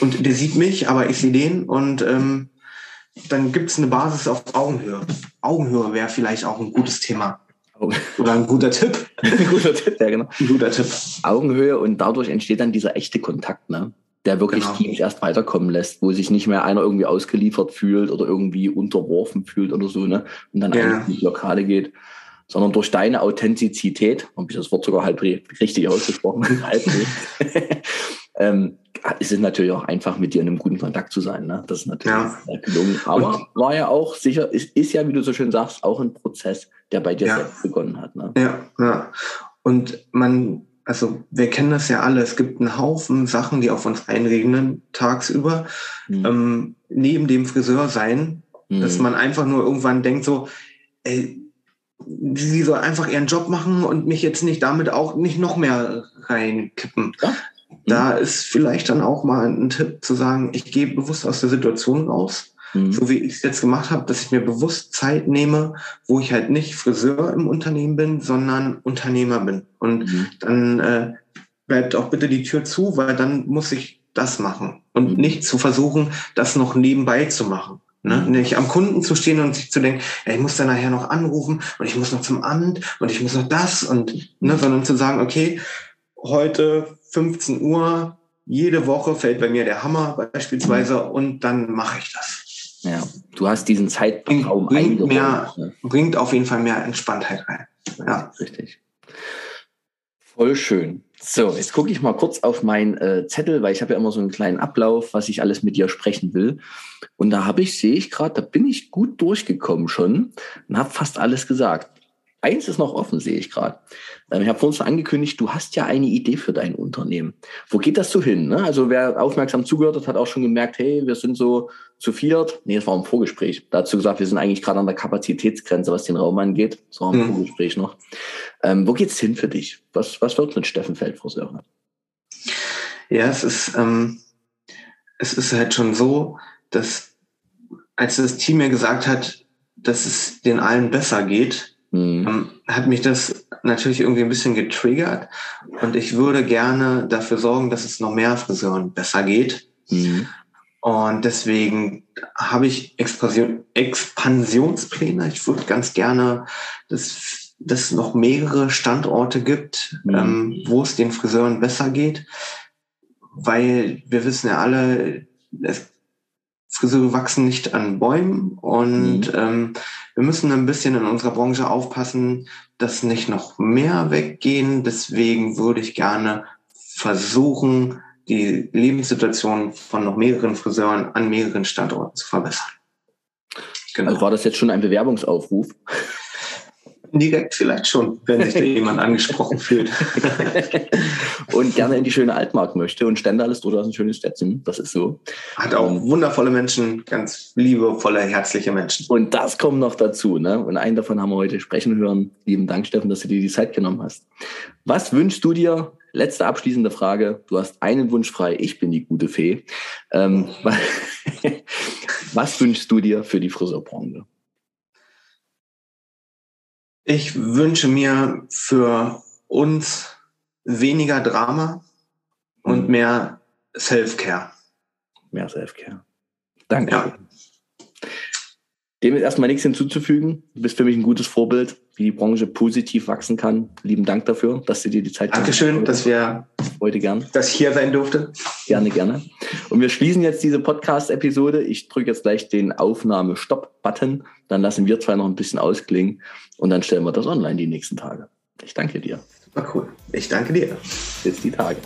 S2: und der sieht mich, aber ich sehe den und ähm, dann gibt es eine Basis auf Augenhöhe. Augenhöhe wäre vielleicht auch ein gutes Thema. Oder ein guter Tipp.
S1: ein guter Tipp, ja genau. Ein guter Tipp. Augenhöhe und dadurch entsteht dann dieser echte Kontakt, ne? der wirklich genau. Teams erst weiterkommen lässt, wo sich nicht mehr einer irgendwie ausgeliefert fühlt oder irgendwie unterworfen fühlt oder so, ne? Und dann ja. in die Lokale geht. Sondern durch deine Authentizität, und ich das Wort sogar halb richtig ausgesprochen, halb ähm, ist es natürlich auch einfach, mit dir in einem guten Kontakt zu sein. Ne? Das ist natürlich ja. gelungen. Aber war ja auch sicher, ist, ist ja, wie du so schön sagst, auch ein Prozess, der bei dir ja. selbst begonnen hat. Ne?
S2: Ja, ja. Und man, also wir kennen das ja alle, es gibt einen Haufen Sachen, die auf uns einregnen tagsüber. Mhm. Ähm, neben dem Friseur sein, mhm. dass man einfach nur irgendwann denkt so, ey, sie soll einfach ihren Job machen und mich jetzt nicht damit auch nicht noch mehr reinkippen. Ja. Da mhm. ist vielleicht dann auch mal ein Tipp zu sagen, ich gehe bewusst aus der Situation raus, mhm. so wie ich es jetzt gemacht habe, dass ich mir bewusst Zeit nehme, wo ich halt nicht Friseur im Unternehmen bin, sondern Unternehmer bin. Und mhm. dann äh, bleibt auch bitte die Tür zu, weil dann muss ich das machen und mhm. nicht zu versuchen, das noch nebenbei zu machen. Ne? Nicht am Kunden zu stehen und sich zu denken, ja, ich muss dann nachher noch anrufen und ich muss noch zum Amt und ich muss noch das und, ne, sondern zu sagen, okay, heute 15 Uhr, jede Woche fällt bei mir der Hammer beispielsweise und dann mache ich das.
S1: Ja, du hast diesen Zeitraum
S2: bringt, mehr, ne? bringt auf jeden Fall mehr Entspanntheit rein.
S1: Ja, richtig. Voll schön. So, jetzt gucke ich mal kurz auf meinen äh, Zettel, weil ich habe ja immer so einen kleinen Ablauf, was ich alles mit dir sprechen will. Und da habe ich, sehe ich gerade, da bin ich gut durchgekommen schon und habe fast alles gesagt. Eins ist noch offen, sehe ich gerade. Ähm, ich habe vorhin schon angekündigt, du hast ja eine Idee für dein Unternehmen. Wo geht das so hin? Ne? Also wer aufmerksam zugehört hat, hat auch schon gemerkt, hey, wir sind so zu viert. Nee, das war ein Vorgespräch. Dazu gesagt, wir sind eigentlich gerade an der Kapazitätsgrenze, was den Raum angeht. Das war ein mhm. Vorgespräch noch. Ähm, wo geht's hin für dich? Was, was wird mit Steffen Feldfriseur?
S2: Ja, es ist, ähm, es ist halt schon so, dass als das Team mir gesagt hat, dass es den allen besser geht, Mhm. Ähm, hat mich das natürlich irgendwie ein bisschen getriggert und ich würde gerne dafür sorgen, dass es noch mehr Friseuren besser geht. Mhm. Und deswegen habe ich Expansion, Expansionspläne. Ich würde ganz gerne, dass, dass es noch mehrere Standorte gibt, mhm. ähm, wo es den Friseuren besser geht. Weil wir wissen ja alle, es Friseure wachsen nicht an Bäumen und mhm. ähm, wir müssen ein bisschen in unserer Branche aufpassen, dass nicht noch mehr weggehen. Deswegen würde ich gerne versuchen, die Lebenssituation von noch mehreren Friseuren an mehreren Standorten zu verbessern.
S1: Genau. Also war das jetzt schon ein Bewerbungsaufruf?
S2: Direkt vielleicht schon, wenn sich da jemand angesprochen fühlt.
S1: und gerne in die schöne Altmark möchte. Und Stendal ist durchaus ein schönes Städtchen. Das ist so.
S2: Hat auch ähm, wundervolle Menschen, ganz liebevolle, herzliche Menschen.
S1: Und das kommt noch dazu. Ne? Und einen davon haben wir heute sprechen hören. Lieben Dank, Steffen, dass du dir die Zeit genommen hast. Was wünschst du dir? Letzte abschließende Frage. Du hast einen Wunsch frei. Ich bin die gute Fee. Ähm, was wünschst du dir für die Friseurbranche?
S2: Ich wünsche mir für uns weniger Drama und mhm. mehr Self-Care.
S1: Mehr Self-Care. Danke. Ja. Dem ist erstmal nichts hinzuzufügen. Du bist für mich ein gutes Vorbild, wie die Branche positiv wachsen kann. Lieben Dank dafür, dass du dir die Zeit
S2: Dankeschön, dass wir
S1: heute gern.
S2: Dass ich hier sein durfte.
S1: Gerne, gerne. Und wir schließen jetzt diese Podcast-Episode. Ich drücke jetzt gleich den Aufnahme-Stopp-Button. Dann lassen wir zwei noch ein bisschen ausklingen und dann stellen wir das online die nächsten Tage. Ich danke dir.
S2: Super cool. Ich danke dir.
S1: Bis die Tage.